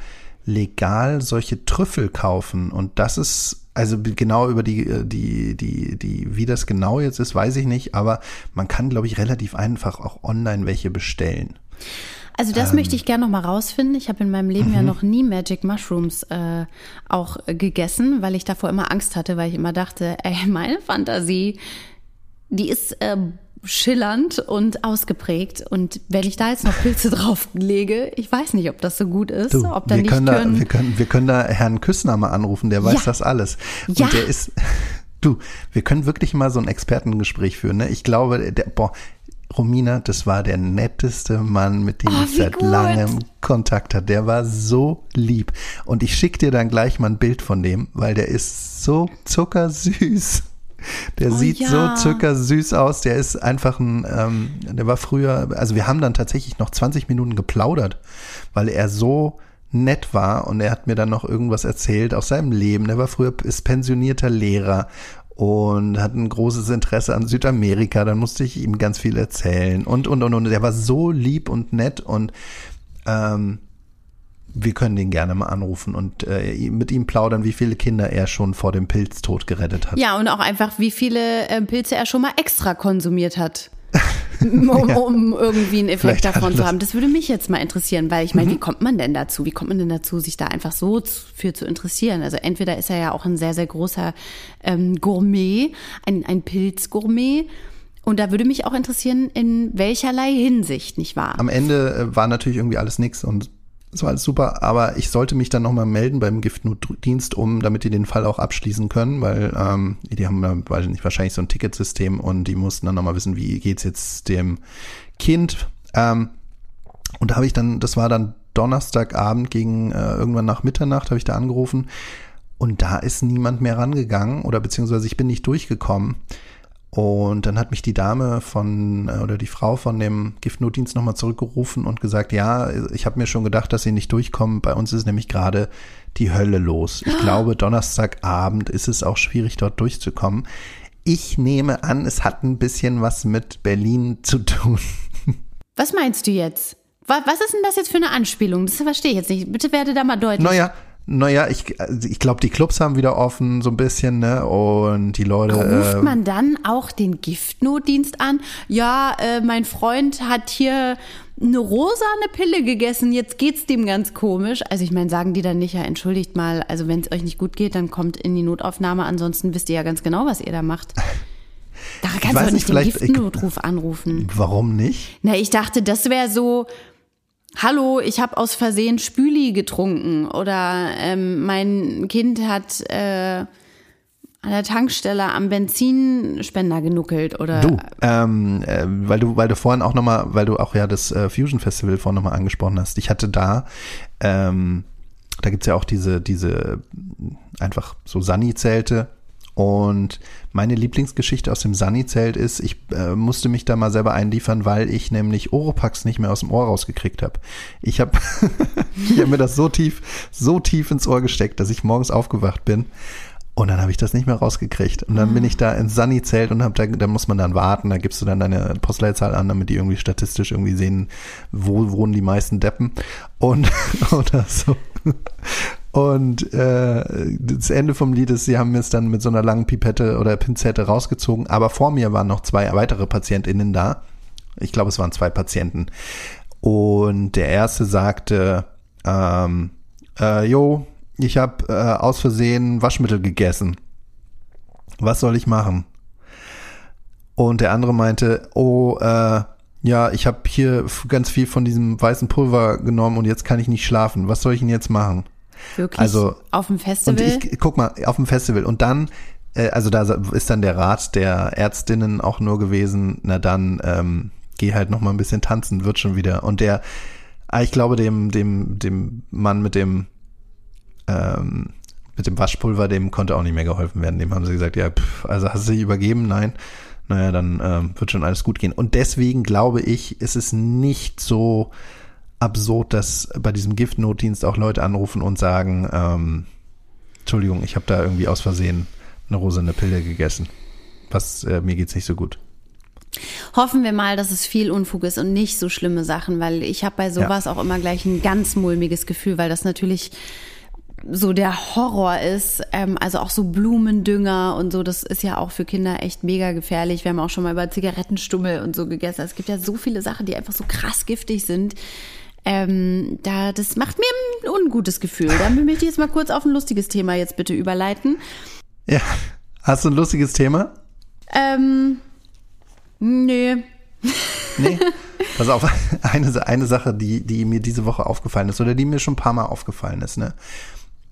legal solche Trüffel kaufen. Und das ist, also genau über die, die, die, die, wie das genau jetzt ist, weiß ich nicht, aber man kann, glaube ich, relativ einfach auch online welche bestellen. Also das möchte ich gerne noch mal rausfinden. Ich habe in meinem Leben ja noch nie Magic Mushrooms äh, auch äh, gegessen, weil ich davor immer Angst hatte, weil ich immer dachte, ey, meine Fantasie, die ist äh, schillernd und ausgeprägt. Und wenn ich da jetzt noch Pilze drauflege, ich weiß nicht, ob das so gut ist, Du, ob da wir, nicht können da, wir, können, wir können da Herrn Küssner mal anrufen, der weiß Ja. das alles. Und Ja. der ist, du, wir können wirklich mal so ein Expertengespräch führen. Ne? Ich glaube, der, boah, Romina, das war der netteste Mann, mit dem Oh, ich seit gut. langem Kontakt hatte. Der war so lieb. Und ich schicke dir dann gleich mal ein Bild von dem, weil der ist so zuckersüß. Der Oh, sieht ja. so zuckersüß aus. Der ist einfach ein, ähm, der war früher, also wir haben dann tatsächlich noch 20 Minuten geplaudert, weil er so nett war und er hat mir dann noch irgendwas erzählt aus seinem Leben. Der war früher ist pensionierter Lehrer und hat ein großes Interesse an Südamerika. Dann musste ich ihm ganz viel erzählen und und und und. Der war so lieb und nett und ähm, wir können den gerne mal anrufen und äh, mit ihm plaudern, wie viele Kinder er schon vor dem Pilztod gerettet hat. Ja, und auch einfach, wie viele ähm, Pilze er schon mal extra konsumiert hat. um, um irgendwie einen Effekt Vielleicht davon zu Mhm. haben. Das würde mich jetzt mal interessieren, weil ich meine, wie kommt man denn dazu? Wie kommt man denn dazu, sich da einfach so für zu interessieren? Also entweder ist er ja auch ein sehr, sehr großer ähm, Gourmet, ein, ein Pilzgourmet. Und da würde mich auch interessieren, in welcherlei Hinsicht, nicht wahr? Am Ende äh, war natürlich irgendwie alles nix und es war alles super, aber ich sollte mich dann nochmal melden beim Giftnotdienst, um, damit die den Fall auch abschließen können, weil ähm, die haben, ja, weiß ich nicht, wahrscheinlich so ein Ticketsystem und die mussten dann nochmal wissen, wie geht's jetzt dem Kind. Ähm, und da habe ich dann, das war dann Donnerstagabend gegen äh, irgendwann nach Mitternacht, habe ich da angerufen und da ist niemand mehr rangegangen oder beziehungsweise ich bin nicht durchgekommen. Und dann hat mich die Dame von äh, oder die Frau von dem Giftnotdienst nochmal zurückgerufen und gesagt, ja, ich habe mir schon gedacht, dass sie nicht durchkommen. Bei uns ist nämlich gerade die Hölle los. Ich glaube, Donnerstagabend ist es auch schwierig, dort durchzukommen. Ich nehme an, es hat ein bisschen was mit Berlin zu tun. Was meinst du jetzt? Wa- Was ist denn das jetzt für eine Anspielung? Das verstehe ich jetzt nicht. Bitte werde da mal deutlich. Naja, naja, ich, ich glaube, die Clubs haben wieder offen, so ein bisschen, ne? Und die Leute. Ruft äh, man dann auch den Giftnotdienst an? Ja, äh, mein Freund hat hier eine rosane Pille gegessen, jetzt geht's dem ganz komisch. Also ich meine, sagen die dann nicht, ja, entschuldigt mal, also wenn es euch nicht gut geht, dann kommt in die Notaufnahme, ansonsten wisst ihr ja ganz genau, was ihr da macht. Da kannst du nicht, den ich- Giftnotruf anrufen. warum nicht? Na, ich dachte, das wäre so, hallo, ich habe aus Versehen Spüli getrunken oder ähm, mein Kind hat äh, an der Tankstelle am Benzinspender genuckelt oder Du, ähm, äh, weil du, weil du vorhin auch nochmal, weil du auch ja das äh, Fusion Festival vorhin nochmal angesprochen hast. Ich hatte da, ähm, da gibt's ja auch diese, diese einfach so Sunny-Zelte. Und meine Lieblingsgeschichte aus dem Sunny-Zelt ist, ich äh, musste mich da mal selber einliefern, weil ich nämlich Oropax nicht mehr aus dem Ohr rausgekriegt habe. Ich habe hab mir das so tief, so tief ins Ohr gesteckt, dass ich morgens aufgewacht bin. Und dann habe ich das nicht mehr rausgekriegt. Und dann bin ich da ins Sunny-Zelt und hab da, da muss man dann warten, da gibst du dann deine Postleitzahl an, damit die irgendwie statistisch irgendwie sehen, wo wohnen die meisten Deppen. Und oder so. Und äh, das Ende vom Lied ist, sie haben mir es dann mit so einer langen Pipette oder Pinzette rausgezogen, aber vor mir waren noch zwei weitere PatientInnen da. Ich glaube, es waren zwei Patienten. Und der erste sagte, ähm, äh, jo, ich habe äh, aus Versehen Waschmittel gegessen. Was soll ich machen? Und der andere meinte, oh, äh, ja, ich habe hier ganz viel von diesem weißen Pulver genommen und jetzt kann ich nicht schlafen. Was soll ich denn jetzt machen? Wirklich? Also auf dem Festival? Und ich guck mal auf dem Festival und dann, äh, also da ist dann der Rat der Ärztinnen auch nur gewesen. Na dann ähm, geh halt noch mal ein bisschen tanzen, wird schon wieder. Und der, ah, ich glaube dem dem dem Mann mit dem ähm, mit dem Waschpulver, dem konnte auch nicht mehr geholfen werden. Dem haben sie gesagt, ja, pff, also hast du dich übergeben? Nein naja, dann ähm, wird schon alles gut gehen. Und deswegen glaube ich, ist es nicht so absurd, dass bei diesem Giftnotdienst auch Leute anrufen und sagen, ähm, Entschuldigung, ich habe da irgendwie aus Versehen eine rosane Pille gegessen. Was, äh, mir geht's nicht so gut. Hoffen wir mal, dass es viel Unfug ist und nicht so schlimme Sachen, weil ich habe bei sowas ja. auch immer gleich ein ganz mulmiges Gefühl, weil das natürlich so der Horror ist. Ähm, also auch so Blumendünger und so, das ist ja auch für Kinder echt mega gefährlich. Wir haben auch schon mal über Zigarettenstummel und so gegessen. Es gibt ja so viele Sachen, die einfach so krass giftig sind. Ähm, da, das macht mir ein ungutes Gefühl. Da möchte ich jetzt mal kurz auf ein lustiges Thema jetzt bitte überleiten. Ja. Hast du ein lustiges Thema? Ähm, nee. Nee. Pass auf, eine, eine Sache, die, die mir diese Woche aufgefallen ist oder die mir schon ein paar Mal aufgefallen ist, ne?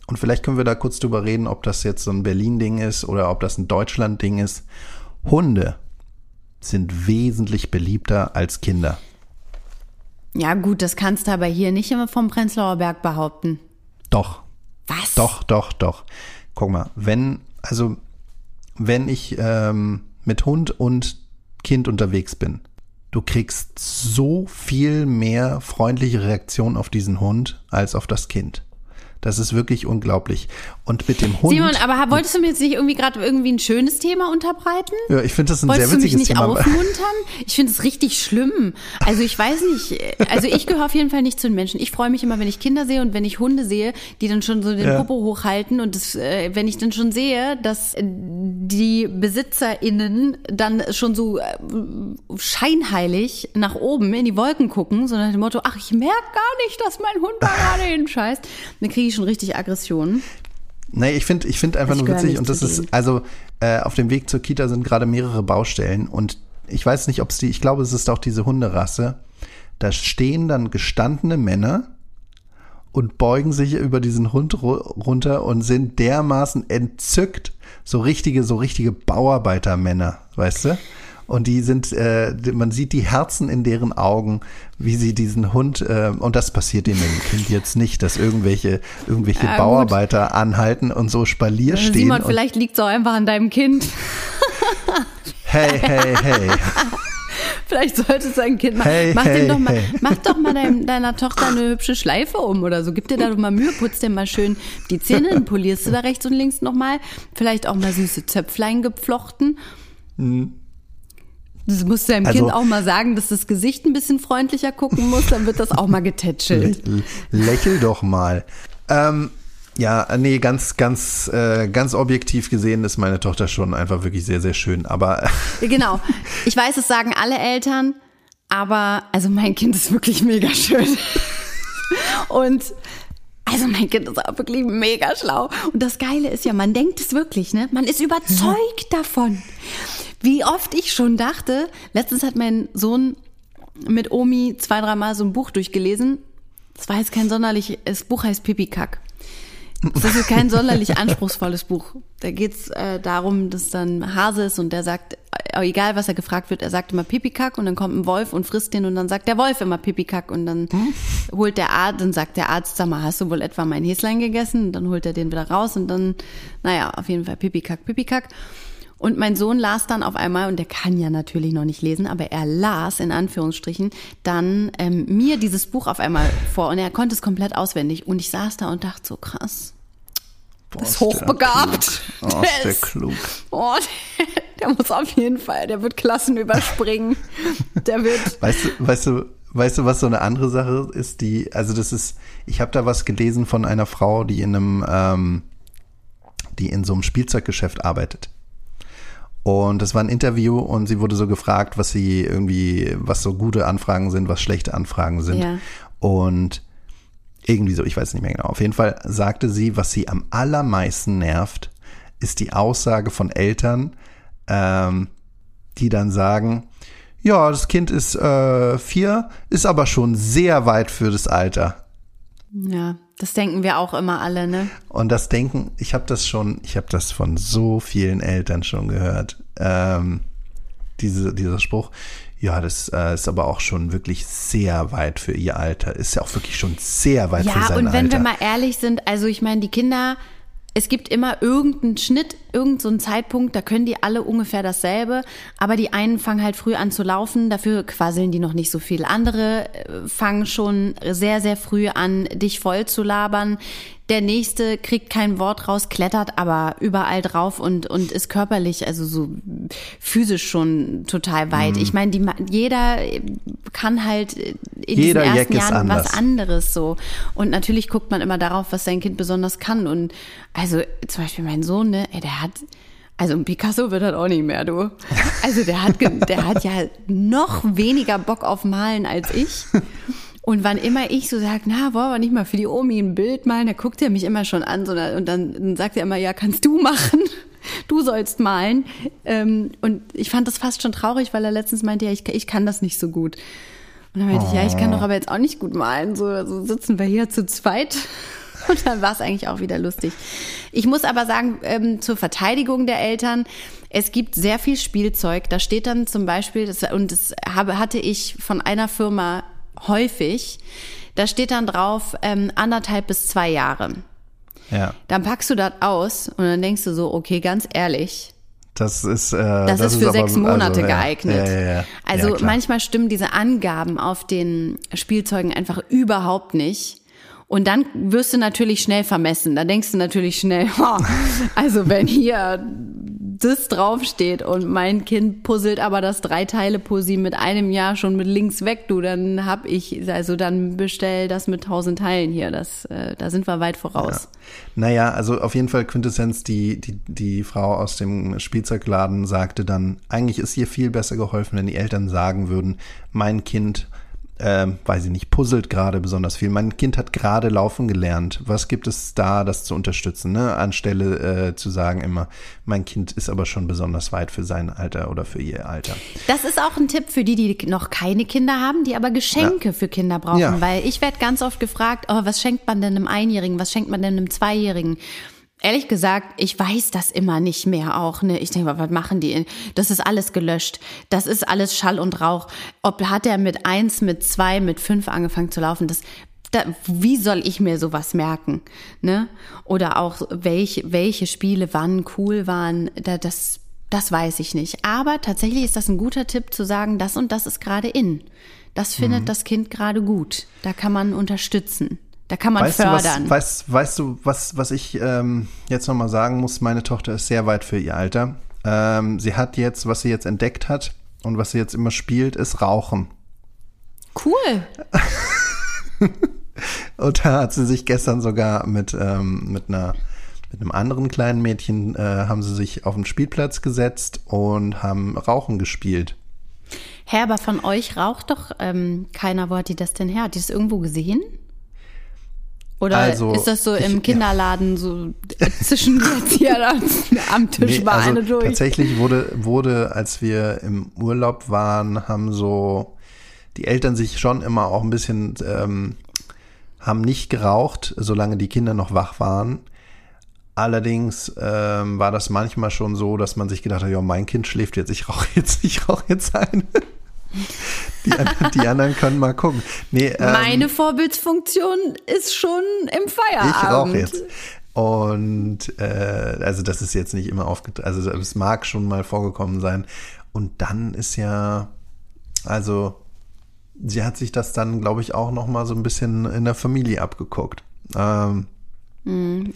Und vielleicht können wir da kurz drüber reden, ob das jetzt so ein Berlin-Ding ist oder ob das ein Deutschland-Ding ist. Hunde sind wesentlich beliebter als Kinder. Ja, gut, das kannst du aber hier nicht immer vom Prenzlauer Berg behaupten. Doch. Was? Doch, doch, doch. Guck mal, wenn, also, wenn ich ähm, mit Hund und Kind unterwegs bin, du kriegst so viel mehr freundliche Reaktion auf diesen Hund als auf das Kind. Das ist wirklich unglaublich. Und mit dem Hund. Simon, aber wolltest du mir jetzt nicht irgendwie gerade irgendwie ein schönes Thema unterbreiten? Ja, ich finde das ein wolltest sehr witziges Thema. Wolltest du mich nicht aufmuntern? Ich finde es richtig schlimm. Also ich weiß nicht, also ich gehöre auf jeden Fall nicht zu den Menschen. Ich freue mich immer, wenn ich Kinder sehe und wenn ich Hunde sehe, die dann schon so den ja. Popo hochhalten und das, äh, wenn ich dann schon sehe, dass die BesitzerInnen dann schon so äh, scheinheilig nach oben in die Wolken gucken, so nach dem Motto, ach, ich merke gar nicht, dass mein Hund da gerade hinscheißt, dann kriege ich schon richtig Aggression. Nee, ich finde ich finde einfach ich nur witzig und das ist, also äh, auf dem Weg zur Kita sind gerade mehrere Baustellen und ich weiß nicht, ob es die, ich glaube, es ist auch diese Hunderasse. Da stehen dann gestandene Männer und beugen sich über diesen Hund runter und sind dermaßen entzückt, so richtige, so richtige Bauarbeitermänner, weißt du? Und die sind, äh, man sieht die Herzen in deren Augen, wie sie diesen Hund, äh, und das passiert dem Kind jetzt nicht, dass irgendwelche, irgendwelche ja, Bauarbeiter gut. anhalten und so Spalier äh, stehen. Simon, vielleicht liegt es auch einfach an deinem Kind. hey, hey, hey. Vielleicht sollte es ein Kind machen. Hey, mach, hey, doch mal, hey. mach doch mal dein, deiner Tochter eine hübsche Schleife um oder so. Gib dir da doch mal Mühe, putz dir mal schön die Zähne, dann polierst du da rechts und links nochmal. Vielleicht auch mal süße Zöpflein gepflochten. Mhm. Das musst du deinem also, Kind auch mal sagen, dass das Gesicht ein bisschen freundlicher gucken muss, dann wird das auch mal getätschelt. Lächel doch mal. Ähm, ja, nee, ganz, ganz, äh, ganz objektiv gesehen ist meine Tochter schon einfach wirklich sehr, sehr schön. Aber genau, ich weiß, es sagen alle Eltern, aber also mein Kind ist wirklich mega schön. Und also mein Kind ist auch wirklich mega schlau. Und das Geile ist ja, man denkt es wirklich, ne? Man ist überzeugt davon. Wie oft ich schon dachte, letztens hat mein Sohn mit Omi zwei, dreimal so ein Buch durchgelesen. Das war jetzt kein sonderlich, das Buch heißt Pipikack. Das ist kein sonderlich anspruchsvolles Buch. Da geht's äh, darum, dass dann Hase ist und der sagt, äh, egal was er gefragt wird, er sagt immer Pipikack und dann kommt ein Wolf und frisst den und dann sagt der Wolf immer Pipikack und dann hm? holt der Arzt, dann sagt der Arzt, sag mal, hast du wohl etwa mein Häslein gegessen? Und dann holt er den wieder raus und dann, naja, auf jeden Fall Pipikack, Pipikack. Und mein Sohn las dann auf einmal, und der kann ja natürlich noch nicht lesen, aber er las in Anführungsstrichen dann ähm, mir dieses Buch auf einmal vor und er konnte es komplett auswendig. Und ich saß da und dachte so, krass. Boah, ist hochbegabt. Der, oh, der, ist, klug. Oh, der, der, muss auf jeden Fall, der wird Klassen überspringen. der wird. Weißt du, weißt du, weißt du, was so eine andere Sache ist, die, also das ist, ich habe da was gelesen von einer Frau, die in einem, ähm, die in so einem Spielzeuggeschäft arbeitet. Und es war ein Interview und sie wurde so gefragt, was sie irgendwie, was so gute Anfragen sind, was schlechte Anfragen sind. Ja. Und Irgendwie so, ich weiß nicht mehr genau. Auf jeden Fall sagte sie, was sie am allermeisten nervt, ist die Aussage von Eltern, ähm, die dann sagen, ja, das Kind ist äh, vier, ist aber schon sehr weit für das Alter. Ja, das denken wir auch immer alle, ne? Und das Denken, ich habe das schon, ich habe das von so vielen Eltern schon gehört. Ähm, diese, dieser Spruch, ja, das äh, ist aber auch schon wirklich sehr weit für ihr Alter. Ist ja auch wirklich schon sehr weit ja, für sein und wenn Alter. wir mal ehrlich sind, also ich meine, die Kinder, es gibt immer irgendeinen Schnitt, irgendeinen so Zeitpunkt, da können die alle ungefähr dasselbe, aber die einen fangen halt früh an zu laufen, dafür quasseln die noch nicht so viel. Andere äh, fangen schon sehr, sehr früh an, dich voll zu labern. Der nächste kriegt kein Wort raus, klettert aber überall drauf und, und ist körperlich, also so physisch schon total weit. Mhm. Ich meine, die, jeder kann halt in Jeder diesen ersten Jahren was anderes so. Und natürlich guckt man immer darauf, was sein Kind besonders kann. Und also zum Beispiel mein Sohn, ne, ey, der hat, also Picasso wird halt auch nicht mehr, du. Also der hat, der hat ja noch weniger Bock auf Malen als ich. Und wann immer ich so sage, na, wollen wir nicht mal für die Omi ein Bild malen, da guckt er mich immer schon an so, und dann, dann sagt er immer, ja, kannst du machen. Du sollst malen. Ähm, und ich fand das fast schon traurig, weil er letztens meinte, ja, ich, ich kann das nicht so gut. Und dann meinte ich, ja, ich kann doch aber jetzt auch nicht gut malen. So, so sitzen wir hier zu zweit. Und dann war es eigentlich auch wieder lustig. Ich muss aber sagen, ähm, zur Verteidigung der Eltern, es gibt sehr viel Spielzeug. Da steht dann zum Beispiel, das, und das habe, hatte ich von einer Firma häufig, da steht dann drauf ähm, anderthalb bis zwei Jahre. ja, Dann packst du das aus und dann denkst du so, okay, ganz ehrlich, das ist äh, das, ist für aber- sechs Monate also, ja, geeignet. Ja, ja, ja. Also manchmal stimmen diese Angaben auf den Spielzeugen einfach überhaupt nicht. Und dann wirst du natürlich schnell vermessen. Da denkst du natürlich schnell, ha, also wenn hier das draufsteht und mein Kind puzzelt aber das Dreiteile-Puzzle mit einem Jahr schon mit links weg, du, dann hab ich, also dann bestell das mit tausend Teilen hier. Das, äh, da sind wir weit voraus. Naja, also auf jeden Fall Quintessenz, die, die, die Frau aus dem Spielzeugladen sagte dann, eigentlich ist ihr viel besser geholfen, wenn die Eltern sagen würden, mein Kind, ähm, weiß ich nicht, puzzelt gerade besonders viel. Mein Kind hat gerade laufen gelernt. Was gibt es da, das zu unterstützen? Ne? Anstelle äh, zu sagen immer, mein Kind ist aber schon besonders weit für sein Alter oder für ihr Alter. Das ist auch ein Tipp für die, die noch keine Kinder haben, die aber Geschenke für Kinder brauchen. Ja. Weil ich werde ganz oft gefragt, oh, was schenkt man denn einem Einjährigen, was schenkt man denn einem Zweijährigen? Ehrlich gesagt, ich weiß das immer nicht mehr auch. Ne? Ich denke, was machen die? Das ist alles gelöscht. Das ist alles Schall und Rauch. Ob hat er mit eins, mit zwei, mit fünf angefangen zu laufen? Das, da, wie soll ich mir sowas merken? Ne? Oder auch welche, welche Spiele wann cool waren? Da, das, das weiß ich nicht. Aber tatsächlich ist das ein guter Tipp zu sagen, das und das ist gerade in. Das findet das Kind gerade gut. Da kann man unterstützen. Da kann man Weißt du, fördern. was, weißt, weißt du, was, was ich ähm, jetzt nochmal sagen muss? Meine Tochter ist sehr weit für ihr Alter. Ähm, sie hat jetzt, was sie jetzt entdeckt hat und was sie jetzt immer spielt, ist Rauchen. cool. Und da hat sie sich gestern sogar mit, ähm, mit einer mit einem anderen kleinen Mädchen äh, haben sie sich auf den Spielplatz gesetzt und haben Rauchen gespielt. Hä, aber von euch raucht doch ähm, keiner. Wo hat die das denn her? Hat die das irgendwo gesehen? Oder Also, ist das so ich- im Kinderladen so zwischen jetzt hier am Tisch war also eine durch? tatsächlich wurde, wurde, als wir im Urlaub waren, haben so die Eltern sich schon immer auch ein bisschen, ähm, haben nicht geraucht, solange die Kinder noch wach waren. Allerdings ähm, war das manchmal schon so, dass man sich gedacht hat, ja, mein Kind schläft jetzt, ich rauche jetzt, ich rauche jetzt eine. Die, anderen- die anderen können mal gucken. Nee, ähm, Meine Vorbildsfunktion ist schon im ich Feierabend. rauche jetzt. Und äh, also das ist jetzt nicht immer aufgetreten, also es mag schon mal vorgekommen sein. Und dann ist ja, also sie hat sich das dann, glaube ich, auch noch mal so ein bisschen in der Familie abgeguckt. Ähm,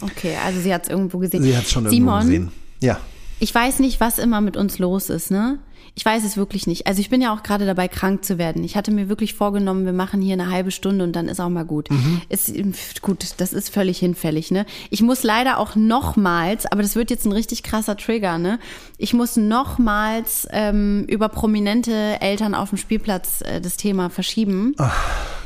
Okay, also sie hat es irgendwo gesehen. sie hat es schon irgendwo Simon, gesehen. Ja, Ich weiß nicht, was immer mit uns los ist, ne? Ich weiß es wirklich nicht. Also ich bin ja auch gerade dabei, krank zu werden. Ich hatte mir wirklich vorgenommen, wir machen hier eine halbe Stunde und dann ist auch mal gut. Ist gut, das ist völlig hinfällig, ne? Ich muss leider auch nochmals, aber das wird jetzt ein richtig krasser Trigger, ne? Ich muss nochmals ähm, über prominente Eltern auf dem Spielplatz äh, das Thema verschieben.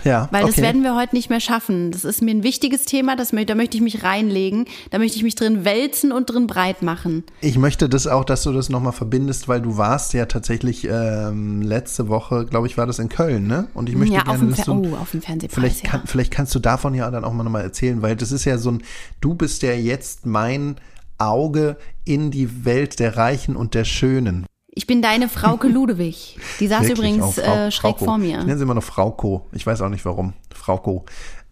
Ja, Weil das okay. werden wir heute nicht mehr schaffen. Das ist mir ein wichtiges Thema, das, da möchte ich mich reinlegen, da möchte ich mich drin wälzen und drin breit machen. Ich möchte das auch, dass du das nochmal verbindest, weil du warst ja tatsächlich ähm, letzte Woche, glaube ich, war das in Köln, ne? Und ich möchte ja, gerne, dass du, oh, auf dem Fernsehpreis, vielleicht, ja. kann, vielleicht kannst du davon ja dann auch mal nochmal erzählen, weil das ist ja so ein, du bist ja jetzt mein Auge in die Welt der Reichen und der Schönen. Ich bin deine Frauke Ludewig. Die saß Wirklich, übrigens auch Frau- äh, schräg Frauko. vor Ich mir. nenne sie immer noch Frauko. Ich weiß auch nicht warum. Frauko.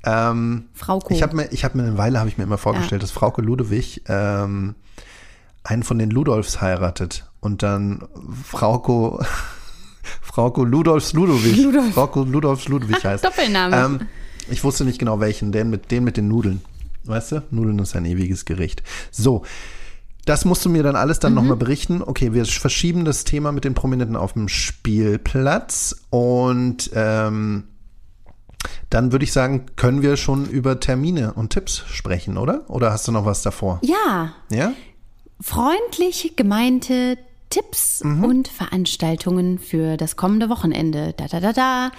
Ähm, Frauko. Ich habe mir, ich habe mir eine Weile habe ich mir immer vorgestellt, dass Frauke Ludewig ähm, einen von den Ludolfs heiratet und dann Frauko Frauko Ludolfs Ludwig. Ludolf. Frauko Ludolfs Ludwig heißt. Doppelname. Ähm, ich wusste nicht genau welchen, den mit, den mit den Nudeln. Weißt du? Nudeln ist ein ewiges Gericht. So. Das musst du mir dann alles dann nochmal berichten. Okay, wir verschieben das Thema mit den Prominenten auf dem Spielplatz und ähm, dann würde ich sagen, können wir schon über Termine und Tipps sprechen, oder? Oder hast du noch was davor? ja, Ja? freundlich gemeinte Tipps Mhm. und Veranstaltungen für das kommende Wochenende. Da, da, da, da.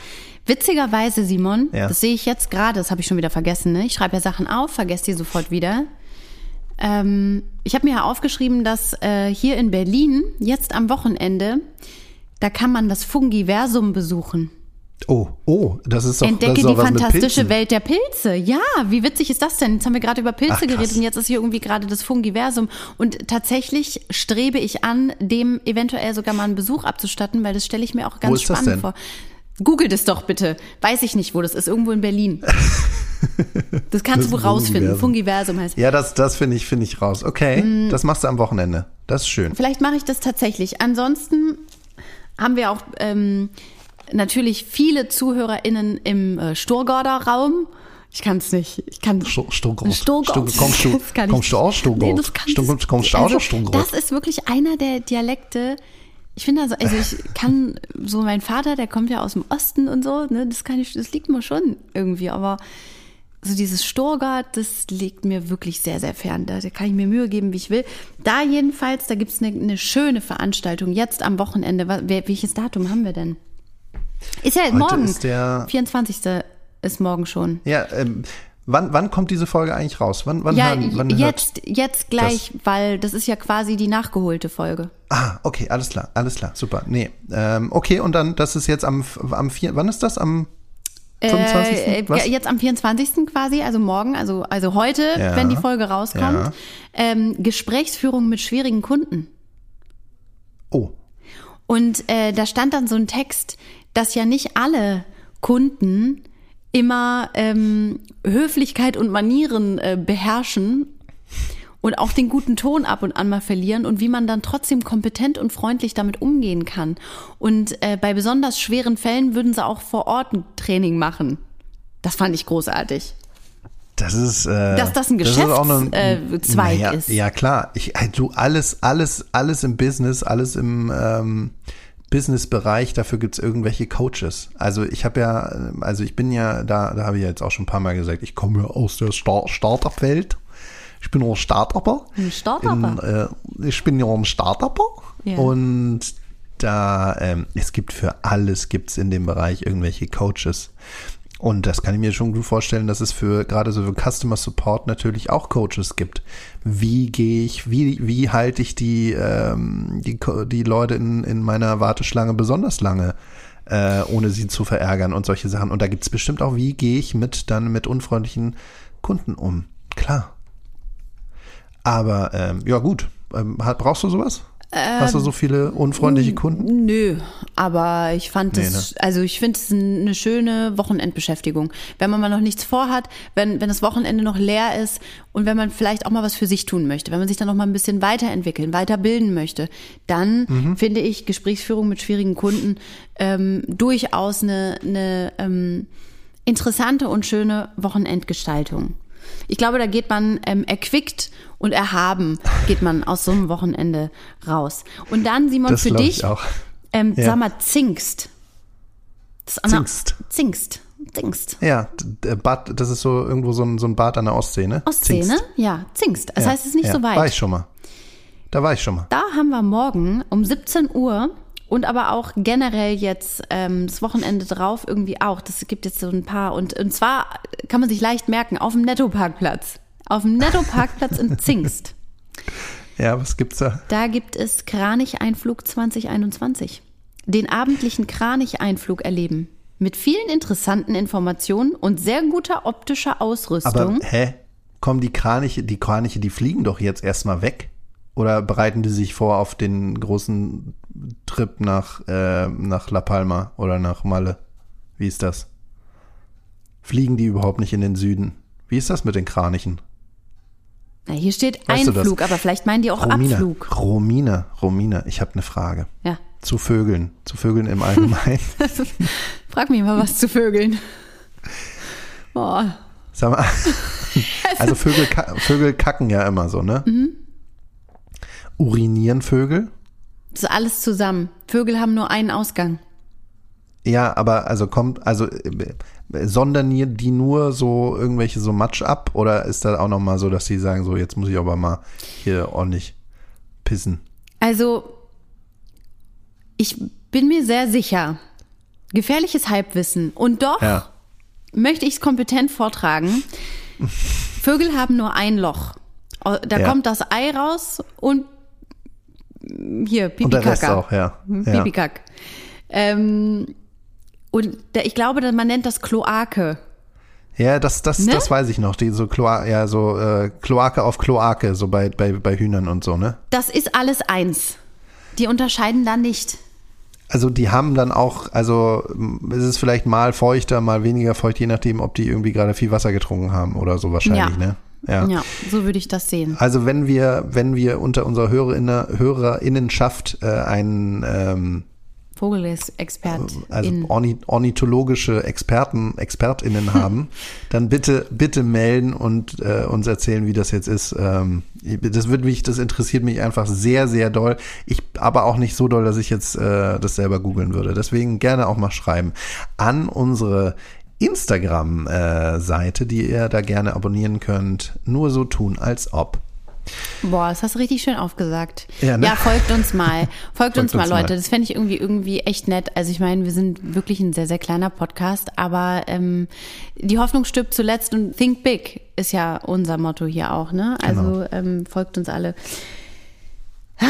Witzigerweise, Simon, Ja. das sehe ich jetzt gerade, das habe ich schon wieder vergessen. Ne? Ich schreibe ja Sachen auf, vergesse die sofort wieder. Ähm, ich habe mir ja aufgeschrieben, dass äh, hier in Berlin jetzt am Wochenende, da kann man das Fungiversum besuchen. Oh, oh, das ist doch das Entdecke ist doch die fantastische. Welt der Pilze. Ja, wie witzig ist das denn? Jetzt haben wir gerade über Pilze Ach, geredet und jetzt ist hier irgendwie gerade das Fungiversum. Und tatsächlich strebe ich an, dem eventuell sogar mal einen Besuch abzustatten, weil das stelle ich mir auch ganz ist das spannend denn? vor. Googelt es doch bitte. Weiß ich nicht, wo das ist. Irgendwo in Berlin. Das kannst Das du rausfinden. Fungiversum. Fungiversum heißt. Ja, das, das finde ich, finde ich raus. Okay, Mm. das machst du am Wochenende. Das ist schön. Vielleicht mache ich das tatsächlich. Ansonsten haben wir auch ähm, natürlich viele ZuhörerInnen im äh, Sturgorder Raum. Ich kann es nicht. Ich kann Sto- Stuttgart. Stuttgart. Stu- kommst du- Das kann kommst du aus Stuttgart? Nee, das kommst du aus also, Stuttgart? Das ist wirklich einer der Dialekte. Ich finde also, also ich kann so mein Vater, der kommt ja aus dem Osten und so, ne, das kann ich, das liegt mir schon irgendwie, aber so dieses Sturgart, das liegt mir wirklich sehr, sehr fern. Da, da kann ich mir Mühe geben, wie ich will. Da jedenfalls, da gibt's eine, eine schöne Veranstaltung jetzt am Wochenende. Welches Datum haben wir denn? Ist ja morgen. ist der- 24. ist morgen schon. Ja, ähm, wann, wann kommt diese Folge eigentlich raus? Wann, wann Ja, hören, wann jetzt, jetzt gleich, weil das ist ja quasi die nachgeholte Folge. Ah, okay, alles klar, alles klar, super. Nee, ähm, okay, und dann, das ist jetzt am, am vier, wann ist das? Am 25. Äh, Was? jetzt am 24. quasi, also morgen, also, also heute, Ja. wenn die Folge rauskommt, Ja. ähm, Gesprächsführung mit schwierigen Kunden. Oh, Und äh, da stand dann so ein Text, dass ja nicht alle Kunden immer ähm, Höflichkeit und Manieren äh, beherrschen und auch den guten Ton ab und an mal verlieren und wie man dann trotzdem kompetent und freundlich damit umgehen kann. Und äh, bei besonders schweren Fällen würden sie auch vor Ort ein Training machen. Das fand ich großartig. das ist, äh, Dass das ein ist auch eine- Geschäftszweig naja, ist. Ja, klar. Ich, äh, du, alles, alles, alles im Business, alles im, ähm, Business-Bereich, dafür gibt's irgendwelche Coaches. Also ich habe ja, also ich bin ja, da, da habe ich ja jetzt auch schon ein paar Mal gesagt, ich komme ja aus der Star Startup-Welt. Ich bin auch Startupper. Ein Startupper? In, äh, ich bin ja ein Startupper. Ja. Und da, ähm, es gibt für alles, gibt's in dem Bereich irgendwelche Coaches. Und das kann ich mir schon gut vorstellen, dass es für gerade so für Customer Support natürlich auch Coaches gibt. Wie gehe ich, wie, wie halte ich die, ähm, die, die Leute in, in meiner Warteschlange besonders lange, äh, ohne sie zu verärgern und solche Sachen. Und da gibt's bestimmt auch, wie gehe ich mit dann mit unfreundlichen Kunden um. Klar. Aber ähm, ja gut, ähm, brauchst du sowas? Hast du so viele unfreundliche Kunden? Nö, aber ich fand Nee, es, ne? also ich finde es eine schöne Wochenendbeschäftigung. Wenn man mal noch nichts vorhat, wenn, wenn das Wochenende noch leer ist und wenn man vielleicht auch mal was für sich tun möchte, wenn man sich dann noch mal ein bisschen weiterentwickeln, weiterbilden möchte, dann Mhm. finde ich Gesprächsführung mit schwierigen Kunden ähm, durchaus eine, eine ähm, interessante und schöne Wochenendgestaltung. Ich glaube, da geht man ähm, erquickt und erhaben, geht man aus so einem Wochenende raus. Und dann, Simon, Das für dich, ich auch. ähm, Ja. sag mal, Zingst. Das Zingst. Zingst. Zingst. Ja, d- Bad, das ist so irgendwo so ein, so ein Bad an der Ostsee, ne? Ostsee, Zingst. ne? Ja, Zingst. Das Ja, heißt, es ist nicht ja. so weit. War ich schon mal. Da war ich schon mal. Da haben wir morgen um 17 Uhr Und aber auch generell jetzt ähm, das Wochenende drauf irgendwie auch. Das gibt jetzt so ein paar. Und, und zwar kann man sich leicht merken, auf dem Netto-Parkplatz. Auf dem Netto-Parkplatz in Zingst. Ja, was gibt's da? Da gibt es Kranich-Einflug 2021. Den abendlichen Kranich-Einflug erleben. Mit vielen interessanten Informationen und sehr guter optischer Aber Ausrüstung. hä? Kommen die Kraniche, die Kraniche, die fliegen doch jetzt erstmal weg? Oder bereiten die sich vor auf den großen Trip nach, äh, nach La Palma oder nach Malle? Wie ist das? Fliegen die überhaupt nicht in den Süden? Wie ist das mit den Kranichen? Na, hier steht Weißt? Einflug, aber vielleicht meinen die auch Romina, Abflug. Romina, Romina, ich habe eine Frage. Ja. Zu Vögeln, zu Vögeln im Allgemeinen. Frag mich mal was zu Vögeln. Boah. Sag mal, also Vögel, Vögel kacken ja immer so, ne? Mhm. Urinieren Vögel? Das ist alles zusammen. Vögel haben nur einen Ausgang. Ja, aber also kommt, also äh, sondern die- nur so irgendwelche so Matsch ab oder ist das auch nochmal so, dass sie sagen, so jetzt muss ich aber mal hier ordentlich pissen? Also, ich bin mir sehr sicher. Gefährliches Halbwissen. Und doch Ja. möchte ich es kompetent vortragen. Vögel haben nur ein Loch. Oh, Da Ja. kommt das Ei raus und hier, Und der Rest auch, ja. ja. Pipikack. Ähm, und da, ich glaube, man nennt das Kloake. Ja, das, das, Ne? das weiß ich noch. Die so Kloa ja, so äh, Kloake auf Kloake, so bei, bei, bei Hühnern und so, ne? Das ist alles eins. Die unterscheiden da nicht. Also die haben dann auch, also es ist vielleicht mal feuchter, mal weniger feucht, je nachdem, ob die irgendwie gerade viel Wasser getrunken haben oder so wahrscheinlich, Ja. ne? Ja. Ja, so würde ich das sehen. Also wenn wir, wenn wir unter unserer Hörerinne, Hörerinnenschaft äh, einen ähm, Vogelexpert. also ornithologische Experten, ExpertInnen haben, dann bitte, bitte melden und äh, uns erzählen, wie das jetzt ist. Ähm, das wird mich, das interessiert mich einfach sehr, sehr doll. Ich aber auch nicht so doll, dass ich jetzt äh, das selber googeln würde. Deswegen gerne auch mal schreiben an unsere Instagram-Seite, die ihr da gerne abonnieren könnt. Nur so tun, als ob. Boah, das hast du richtig schön aufgesagt. Ja, Ja, ne? folgt uns mal. Folgt, uns mal, uns mal. Leute. Das fände ich irgendwie irgendwie echt nett. Also ich meine, wir sind wirklich ein sehr, sehr kleiner Podcast, aber ähm, die Hoffnung stirbt zuletzt und Think Big ist ja unser Motto hier auch, ne? Also Genau. ähm, folgt uns alle. Ah,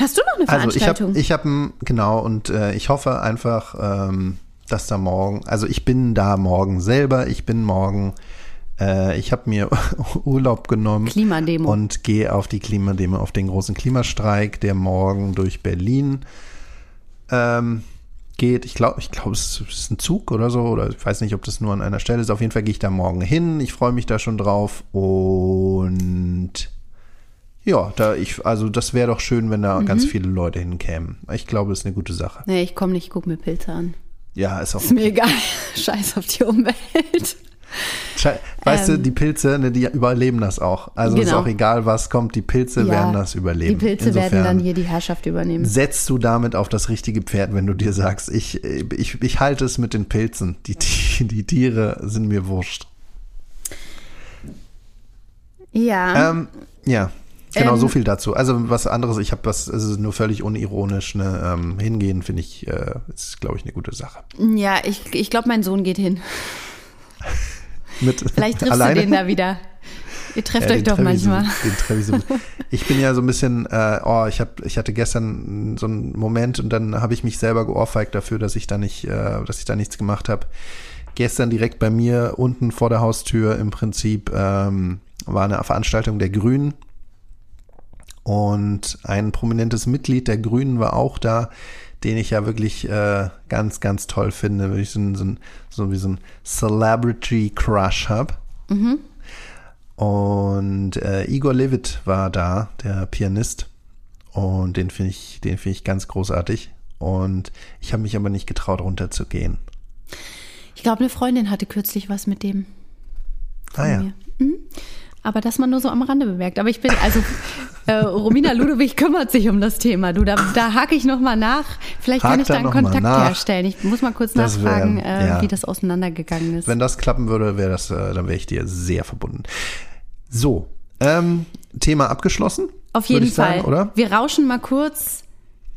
Hast du noch eine Also ich Veranstaltung? habe, ich habe, genau, und äh, ich hoffe einfach, ähm, dass da morgen, also ich bin da morgen selber, ich bin morgen, äh, ich habe mir Urlaub genommen Klimademo. und gehe auf die Klimademo, auf den großen Klimastreik, der morgen durch Berlin ähm, geht. Ich glaube, ich glaube, es ist ein Zug oder so, oder ich weiß nicht, ob das nur an einer Stelle ist. Auf jeden Fall gehe ich da morgen hin. Ich freue mich da schon drauf und ja, da ich, also das wäre doch schön, wenn da ganz viele Leute hinkämen. Ich glaube, das ist eine gute Sache. nee, ich komme nicht, ich guck mir Pilze an. Ja, ist auch. Ist mir egal. Scheiß auf die Umwelt. Weißt du, die Pilze, ne, die überleben das auch. Also ist Ähm. Genau. auch egal, was kommt, die Pilze Ja, werden das überleben. Die Pilze werden Insofern dann hier die Herrschaft übernehmen. Setzt du damit auf das richtige Pferd, wenn du dir sagst, ich, ich, ich halte es mit den Pilzen. Die, die, die Tiere sind mir wurscht. Ja. Ähm, ja, genau, Ähm, so viel dazu. Also was anderes, ich habe was, es ist nur völlig unironisch, ne, ähm, hingehen finde ich, äh, ist glaube ich eine gute Sache. ja, ich, ich glaube, mein Sohn geht hin. Mit Vielleicht triffst alleine? du den da wieder. Ihr trefft Ja, euch doch manchmal. Ich bin ja so ein bisschen, äh, oh, ich hab, ich hatte gestern so einen Moment und dann habe ich mich selber geohrfeigt dafür, dass ich da nicht, äh, dass ich da nichts gemacht habe. Gestern direkt bei mir unten vor der Haustür im Prinzip ähm, war eine Veranstaltung der Grünen und ein prominentes Mitglied der Grünen war auch da, den ich ja wirklich äh, ganz, ganz toll finde, weil ich so, ein- so, so wie so ein Celebrity Crush habe. Und äh, Igor Levit war da, der Pianist. Und den finde ich, den finde ich ganz großartig. Und ich habe mich aber nicht getraut, runterzugehen. Ich glaube, eine Freundin hatte kürzlich was mit dem. Ah ja. Mhm. Aber das man nur so am Rande bemerkt. Aber ich bin, also äh, Romina Ludowig kümmert sich um das Thema. Du, da, da hake ich nochmal nach. Vielleicht kann Hak ich da einen Kontakt herstellen. Ich muss mal kurz Das wär- nachfragen, äh, ja. wie das auseinandergegangen ist. Wenn das klappen würde, wäre das, äh, dann wäre ich dir sehr verbunden. So, ähm, Thema abgeschlossen. Auf jeden ich sagen, Fall. oder? Wir rauschen mal kurz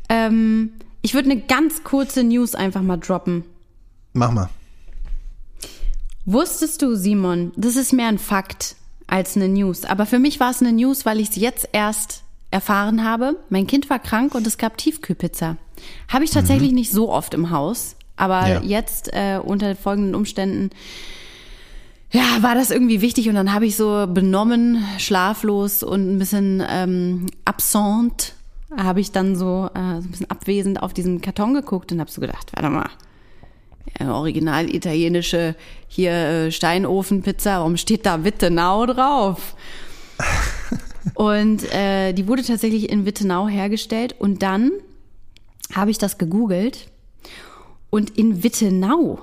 ähm, ich würde eine ganz kurze News einfach mal droppen. Mach mal. Wusstest du, Simon, das ist mehr ein Fakt als eine News. Aber für mich war es eine News, weil ich es jetzt erst erfahren habe. Mein Kind war krank und es gab Tiefkühlpizza. Habe ich tatsächlich mhm. nicht so oft im Haus. Aber ja. jetzt äh, unter folgenden Umständen ja, war das irgendwie wichtig und dann habe ich so benommen, schlaflos und ein bisschen ähm, absent, habe ich dann so, äh, so ein bisschen abwesend auf diesen Karton geguckt und habe so gedacht, warte mal, original italienische hier äh, Steinofenpizza, warum steht da Wittenau drauf? und äh, die wurde tatsächlich in Wittenau hergestellt und dann habe ich das gegoogelt und in Wittenau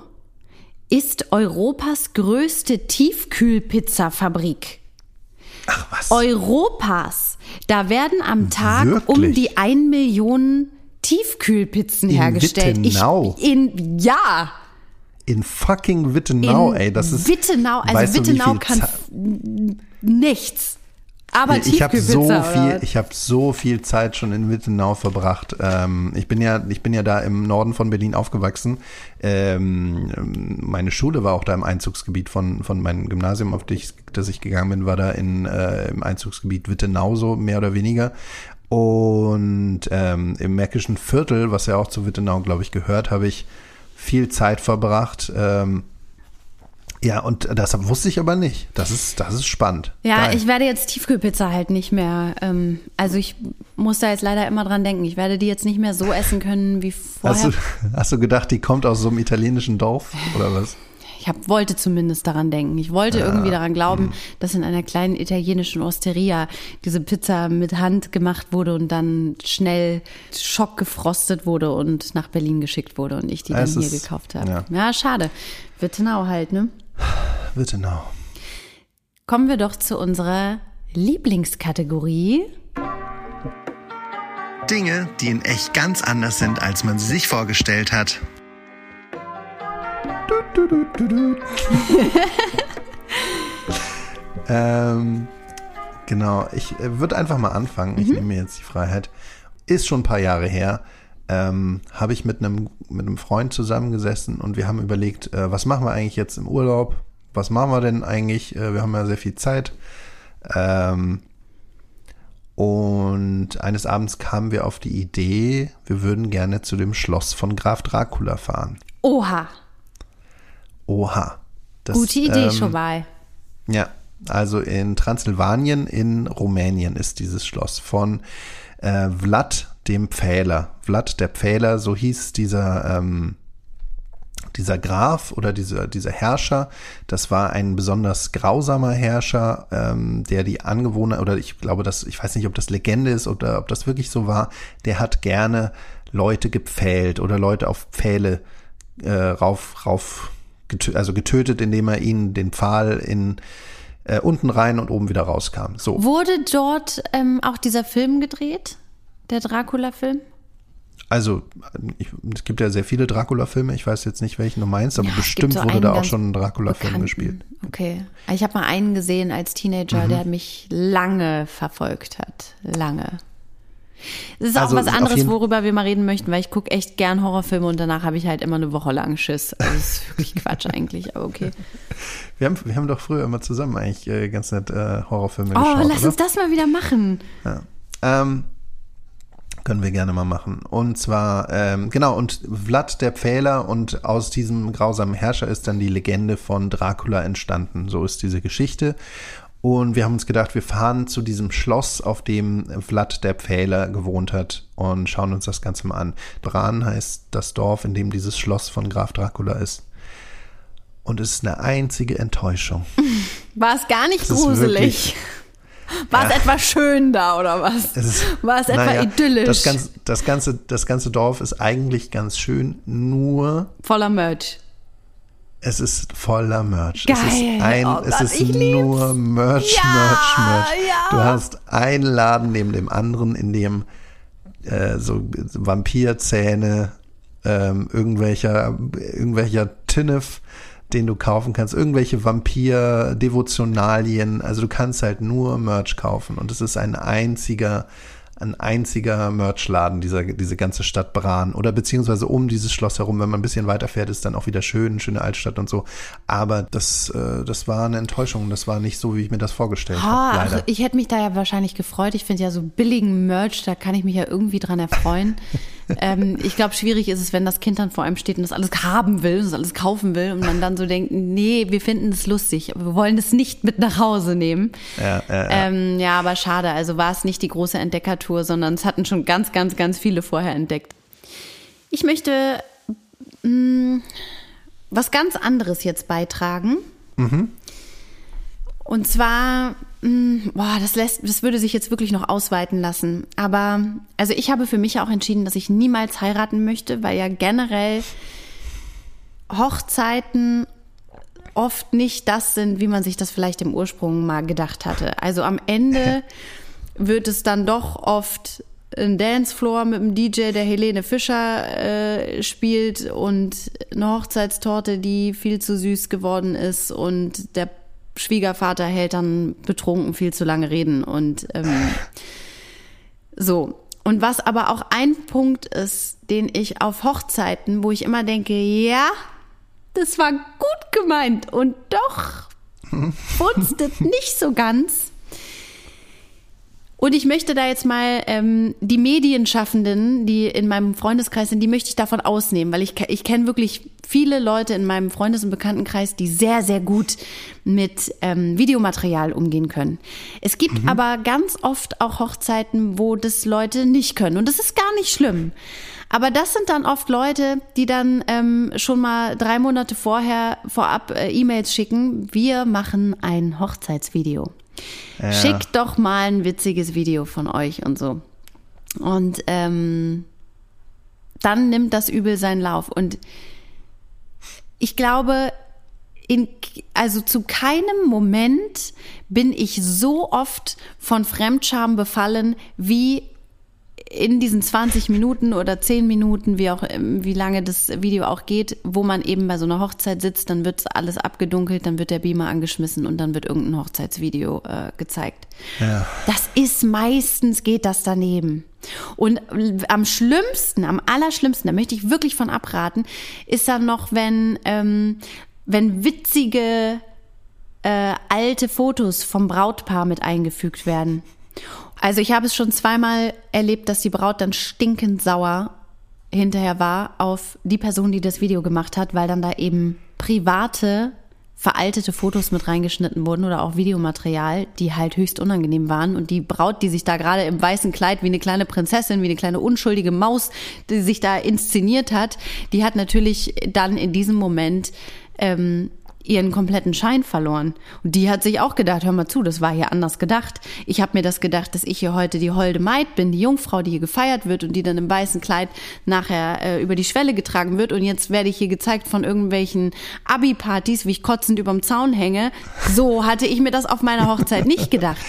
ist Europas größte Tiefkühlpizzafabrik. Ach was. Europas. Da werden am Tag Wirklich? um die ein Million Tiefkühlpizzen in hergestellt. Wittenau. Ich, in, ja. In fucking Wittenau, in ey. Das ist. Wittenau, also Wittenau kann nichts. Aber ich habe so viel, ich habe so viel Zeit schon in Wittenau verbracht. Ähm, ich bin ja, ich bin ja da im Norden von Berlin aufgewachsen. Ähm, meine Schule war auch da im Einzugsgebiet von von meinem Gymnasium, auf das ich, das ich gegangen bin, war da in äh, im Einzugsgebiet Wittenau so mehr oder weniger. Und ähm, im Märkischen Viertel, was ja auch zu Wittenau, glaube ich, gehört, habe ich viel Zeit verbracht. Ähm, ja, und das wusste ich aber nicht. Das ist, das ist spannend. Ja, Geil. ich werde jetzt Tiefkühlpizza halt nicht mehr. Ähm, also ich muss da jetzt leider immer dran denken. Ich werde die jetzt nicht mehr so essen können wie vorher. Hast du, hast du gedacht, die kommt aus so einem italienischen Dorf oder was? Ich hab, wollte zumindest daran denken. Ich wollte ja. irgendwie daran glauben, hm. dass in einer kleinen italienischen Osteria diese Pizza mit Hand gemacht wurde und dann schnell schockgefrostet wurde und nach Berlin geschickt wurde und ich die dann hier gekauft habe. Ja. ja, schade. Wittenau halt, ne? Wittenau. Kommen wir doch zu unserer Lieblingskategorie. Dinge, die in echt ganz anders sind, als man sie sich vorgestellt hat. Ähm, genau, ich äh, würde einfach mal anfangen. Ich mhm. nehme mir jetzt die Freiheit. Ist schon ein paar Jahre her. Ähm, habe ich mit einem mit einem Freund zusammengesessen und wir haben überlegt, äh, was machen wir eigentlich jetzt im Urlaub? Was machen wir denn eigentlich? Äh, wir haben ja sehr viel Zeit. Ähm, und eines Abends kamen wir auf die Idee, wir würden gerne zu dem Schloss von Graf Dracula fahren. Oha. Oha. Das, Gute Idee ähm, schon mal. Ja, also in Transsilvanien in Rumänien ist dieses Schloss von äh, Vlad dem Pfähler. Vlad der Pfähler, so hieß dieser, ähm, dieser Graf oder dieser, dieser Herrscher. Das war ein besonders grausamer Herrscher, ähm, der die Angewohner, oder ich glaube, dass, ich weiß nicht, ob das Legende ist oder ob das wirklich so war, der hat gerne Leute gepfählt oder Leute auf Pfähle äh, rauf, rauf getö also getötet, indem er ihnen den Pfahl in äh, unten rein und oben wieder rauskam. So. Wurde dort ähm, auch dieser Film gedreht? Der Dracula-Film? Also, ich, es gibt ja sehr viele Dracula-Filme. Ich weiß jetzt nicht, welchen du meinst, aber ja, bestimmt so wurde da auch schon ein Dracula-Film gespielt. Okay. Ich habe mal einen gesehen als Teenager, mhm. der mich lange verfolgt hat. Lange. Das ist also, auch was anderes, worüber wir mal reden möchten, weil ich gucke echt gern Horrorfilme und danach habe ich halt immer eine Woche lang Schiss. Also das ist wirklich Quatsch eigentlich, aber okay. Wir haben, wir haben doch früher immer zusammen eigentlich äh, ganz nett äh, Horrorfilme oh, geschaut. Oh, lass oder? uns das mal wieder machen. Ja. Ähm, können wir gerne mal machen. Und zwar, ähm, genau, und Vlad der Pfähler und aus diesem grausamen Herrscher ist dann die Legende von Dracula entstanden. So ist diese Geschichte. Und wir haben uns gedacht, wir fahren zu diesem Schloss, auf dem Vlad der Pfähler gewohnt hat und schauen uns das Ganze mal an. Bran heißt das Dorf, in dem dieses Schloss von Graf Dracula ist. Und es ist eine einzige Enttäuschung. War es gar nicht gruselig? War ja. es etwa schön da oder was? Es War es etwa naja, idyllisch? Das ganze, das, ganze, das ganze Dorf ist eigentlich ganz schön, nur. Voller Merch. Es ist voller Merch. Geil. Es ist, ein, oh es ist nur Merch, ja, Merch, Merch. Ja. Du hast einen Laden neben dem anderen, in dem äh, so Vampirzähne, ähm, irgendwelcher, irgendwelcher Tinnef, den du kaufen kannst, irgendwelche Vampir-Devotionalien. Also du kannst halt nur Merch kaufen und es ist ein einziger ein einziger Merchladen, dieser, diese ganze Stadt Bran oder beziehungsweise um dieses Schloss herum. Wenn man ein bisschen weiter fährt, ist dann auch wieder schön, schöne Altstadt und so. Aber das, äh, das war eine Enttäuschung. Das war nicht so, wie ich mir das vorgestellt habe. Also ich hätte mich da ja wahrscheinlich gefreut. Ich finde ja so billigen Merch, da kann ich mich ja irgendwie dran erfreuen. ähm, ich glaube, schwierig ist es, wenn das Kind dann vor einem steht und das alles haben will, das alles kaufen will und man dann so denkt, nee, wir finden es lustig, wir wollen es nicht mit nach Hause nehmen. Ja, ja, ja. Ähm, ja aber schade. Also war es nicht die große Entdeckertour, sondern es hatten schon ganz, ganz, ganz viele vorher entdeckt. Ich möchte mh, was ganz anderes jetzt beitragen. Und zwar, mh, boah, das lässt, das würde sich jetzt wirklich noch ausweiten lassen. Aber, also ich habe für mich auch entschieden, dass ich niemals heiraten möchte, weil ja generell Hochzeiten oft nicht das sind, wie man sich das vielleicht im Ursprung mal gedacht hatte. Also am Ende wird es dann doch oft ein Dancefloor mit einem DJ, der Helene Fischer äh, spielt und eine Hochzeitstorte, die viel zu süß geworden ist und der Schwiegervater hält dann betrunken viel zu lange reden und ähm, so. Und was aber auch ein Punkt ist, den ich auf Hochzeiten, wo ich immer denke, ja, das war gut gemeint und doch funztet nicht so ganz. Und ich möchte da jetzt mal ähm, die Medienschaffenden, die in meinem Freundeskreis sind, die möchte ich davon ausnehmen, weil ich, ich kenne wirklich viele Leute in meinem Freundes- und Bekanntenkreis, die sehr, sehr gut mit ähm, Videomaterial umgehen können. Es gibt aber ganz oft auch Hochzeiten, wo das Leute nicht können. Und das ist gar nicht schlimm. Aber das sind dann oft Leute, die dann ähm, schon mal drei Monate vorher vorab äh, E-Mails schicken. Wir machen ein Hochzeitsvideo. Schickt doch mal ein witziges Video von euch und so. Und ähm, dann nimmt das Übel seinen Lauf. Und ich glaube, in, also zu keinem Moment bin ich so oft von Fremdscham befallen wie in diesen 20 Minuten oder 10 Minuten, wie auch ähm, wie lange das Video auch geht, wo man eben bei so einer Hochzeit sitzt, dann wird alles abgedunkelt, dann wird der Beamer angeschmissen und dann wird irgendein Hochzeitsvideo äh, gezeigt. Ja. Das ist meistens geht das daneben. Und am schlimmsten, am allerschlimmsten, da möchte ich wirklich von abraten, ist dann noch, wenn ähm, wenn witzige äh, alte Fotos vom Brautpaar mit eingefügt werden. Also ich habe es schon zweimal erlebt, dass die Braut dann stinkend sauer hinterher war auf die Person, die das Video gemacht hat, weil dann da eben private veraltete Fotos mit reingeschnitten wurden oder auch Videomaterial, die halt höchst unangenehm waren. Und die Braut, die sich da gerade im weißen Kleid wie eine kleine Prinzessin, wie eine kleine unschuldige Maus, die sich da inszeniert hat, die hat natürlich dann in diesem Moment ähm, ihren kompletten Schein verloren. Und die hat sich auch gedacht, hör mal zu, das war hier anders gedacht. Ich habe mir das gedacht, dass ich hier heute die holde Maid bin, die Jungfrau, die hier gefeiert wird und die dann im weißen Kleid nachher äh, über die Schwelle getragen wird. Und jetzt werde ich hier gezeigt von irgendwelchen Abi-Partys, wie ich kotzend überm Zaun hänge. So hatte ich mir das auf meiner Hochzeit nicht gedacht.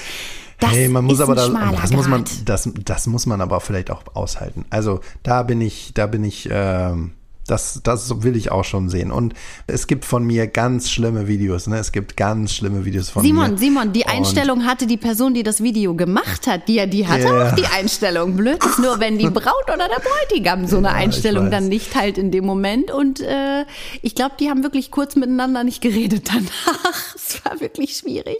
Das hey, man muss ist aber da, das muss man, das, das muss man aber vielleicht auch aushalten. Also da bin ich, da bin ich, ähm, das, das will ich auch schon sehen. Und es gibt von mir ganz schlimme Videos. Ne? Es gibt ganz schlimme Videos von Simon, mir. Simon, die Und- Einstellung hatte die Person, die das Video gemacht hat, die, die hatte Ja. auch die Einstellung. Blöd ist nur, wenn die Braut oder der Bräutigam so eine Ja, Einstellung dann nicht halt in dem Moment. Und äh, ich glaube, die haben wirklich kurz miteinander nicht geredet danach. Es war wirklich schwierig.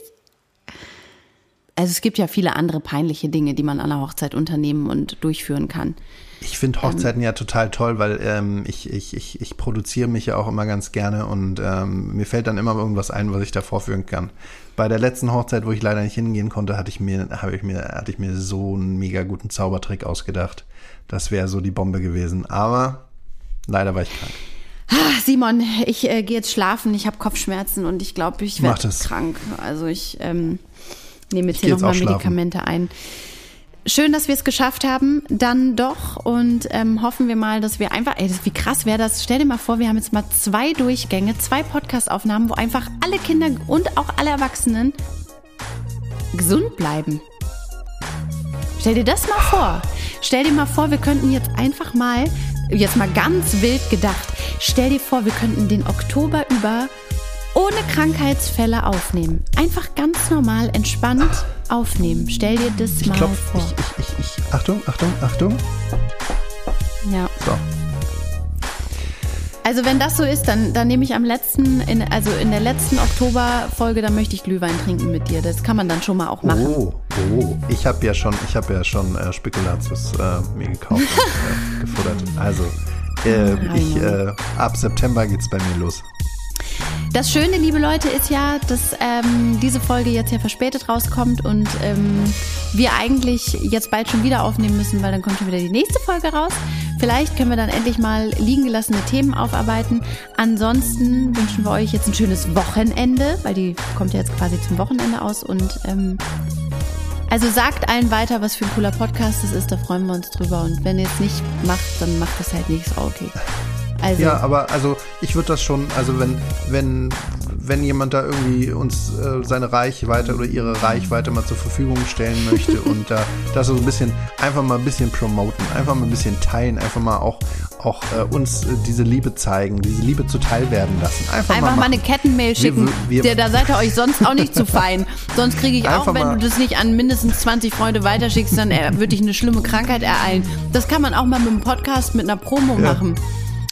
Also es gibt ja viele andere peinliche Dinge, die man an einer Hochzeit unternehmen und durchführen kann. Ich finde Hochzeiten ja total toll, weil ähm, ich, ich, ich, ich produziere mich ja auch immer ganz gerne und ähm, mir fällt dann immer irgendwas ein, was ich da vorführen kann. Bei der letzten Hochzeit, wo ich leider nicht hingehen konnte, hatte ich mir, habe ich mir, hatte ich mir so einen mega guten Zaubertrick ausgedacht. Das wäre so die Bombe gewesen. Aber leider war ich krank. Ah, Simon, ich äh, gehe jetzt schlafen. Ich habe Kopfschmerzen und ich glaube, ich werde krank. Also ich ähm, nehme jetzt geh hier nochmal schlafen. Medikamente ein. Schön, dass wir es geschafft haben, dann doch. Und ähm, hoffen wir mal, dass wir einfach, ey, das, wie krass wäre das? Stell dir mal vor, wir haben jetzt mal zwei Durchgänge, zwei Podcast-Aufnahmen, wo einfach alle Kinder und auch alle Erwachsenen gesund bleiben. Stell dir das mal vor. Stell dir mal vor, wir könnten jetzt einfach mal, jetzt mal ganz wild gedacht, stell dir vor, wir könnten den Oktober über ohne Krankheitsfälle aufnehmen. Einfach ganz normal, entspannt aufnehmen. Stell dir das Ich mal klopf, vor. ich, ich, ich, ich, Achtung, Achtung, Achtung. ja. So. Also wenn das so ist, dann, dann nehme ich am letzten, in, also in der letzten Oktoberfolge, dann möchte ich Glühwein trinken mit dir. Das kann man dann schon mal auch machen. Oh, oh. Ich habe ja schon, ich habe ja schon äh, Spekulatius äh, mir gekauft und äh, gefuttert. Also, äh, ich, ab September geht's bei mir los. Das Schöne, liebe Leute, ist ja, dass ähm, diese Folge jetzt ja verspätet rauskommt und ähm, wir eigentlich jetzt bald schon wieder aufnehmen müssen, weil dann kommt schon wieder die nächste Folge raus. Vielleicht können wir dann endlich mal liegen gelassene Themen aufarbeiten. Ansonsten wünschen wir euch jetzt ein schönes Wochenende, weil die kommt ja jetzt quasi zum Wochenende aus und ähm, also sagt allen weiter, was für ein cooler Podcast das ist, da freuen wir uns drüber. Und wenn ihr es nicht macht, dann macht es halt nichts. Okay. Also, Ja, aber also ich würde das schon, also wenn, wenn, wenn jemand da irgendwie uns äh, seine Reichweite oder ihre Reichweite mal zur Verfügung stellen möchte und da das so ein bisschen, einfach mal ein bisschen promoten, einfach mal ein bisschen teilen, einfach mal auch, auch äh, uns äh, diese Liebe zeigen, diese Liebe zuteil werden lassen. Einfach, Einfach mal machen. eine Kettenmail schicken. wir- Der, da seid ihr euch sonst auch nicht zu fein. Sonst kriege ich auch, wenn mal- du das nicht an mindestens 20 Freunde weiterschickst, dann äh, würde dich eine schlimme Krankheit ereilen. Das kann man auch mal mit einem Podcast, mit einer Promo machen.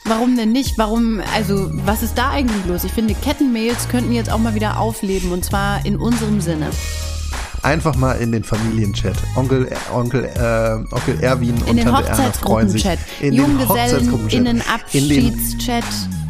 Warum denn nicht? Warum, also, was ist da eigentlich los? Ich finde, Kettenmails könnten jetzt auch mal wieder aufleben und zwar in unserem Sinne. Einfach mal in den Familienchat. Onkel, Onkel, äh, Onkel Erwin In und den Tante Erna freuen sich. Hochzeitsgruppenchat, In den Hochzeitsgruppenchat. In den.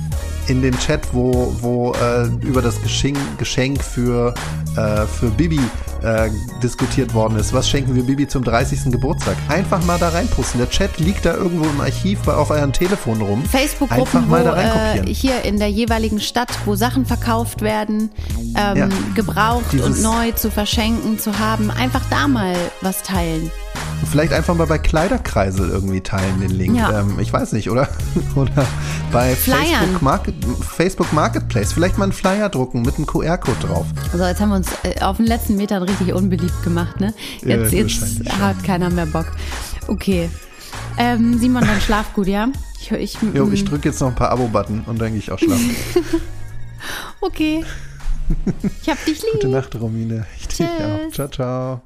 In den Chat, wo, wo äh, über das Geschenk, Geschenk für, äh, für Bibi äh, diskutiert worden ist. Was schenken wir Bibi zum 30. Geburtstag? Einfach mal da reinpusten. Der Chat liegt da irgendwo im Archiv bei, auf eurem Telefon rum. Einfach Facebook-Gruppen, wo mal da äh, hier in der jeweiligen Stadt, wo Sachen verkauft werden, ähm, Ja. gebraucht Dieses- und neu zu verschenken, zu haben, einfach da mal was teilen. Vielleicht einfach mal bei Kleiderkreisel irgendwie teilen den Link. Ja. Ähm, ich weiß nicht, oder? oder bei. Facebook, Market, Facebook Marketplace. Vielleicht mal einen Flyer drucken mit einem QR-Code drauf. Also jetzt haben wir uns äh, auf den letzten Metern richtig unbeliebt gemacht, ne? Ja, Jetzt, jetzt wahrscheinlich schon. hat keiner mehr Bock. Okay. Ähm, Simon, dann schlaf gut, ja? Ich, ich, Jo, mm, ich drücke jetzt noch ein paar Abo-Button und dann gehe ich auch schlafen. okay. Ich hab dich lieb. Gute Nacht, Romine. Ich dich auch. Ciao, ciao.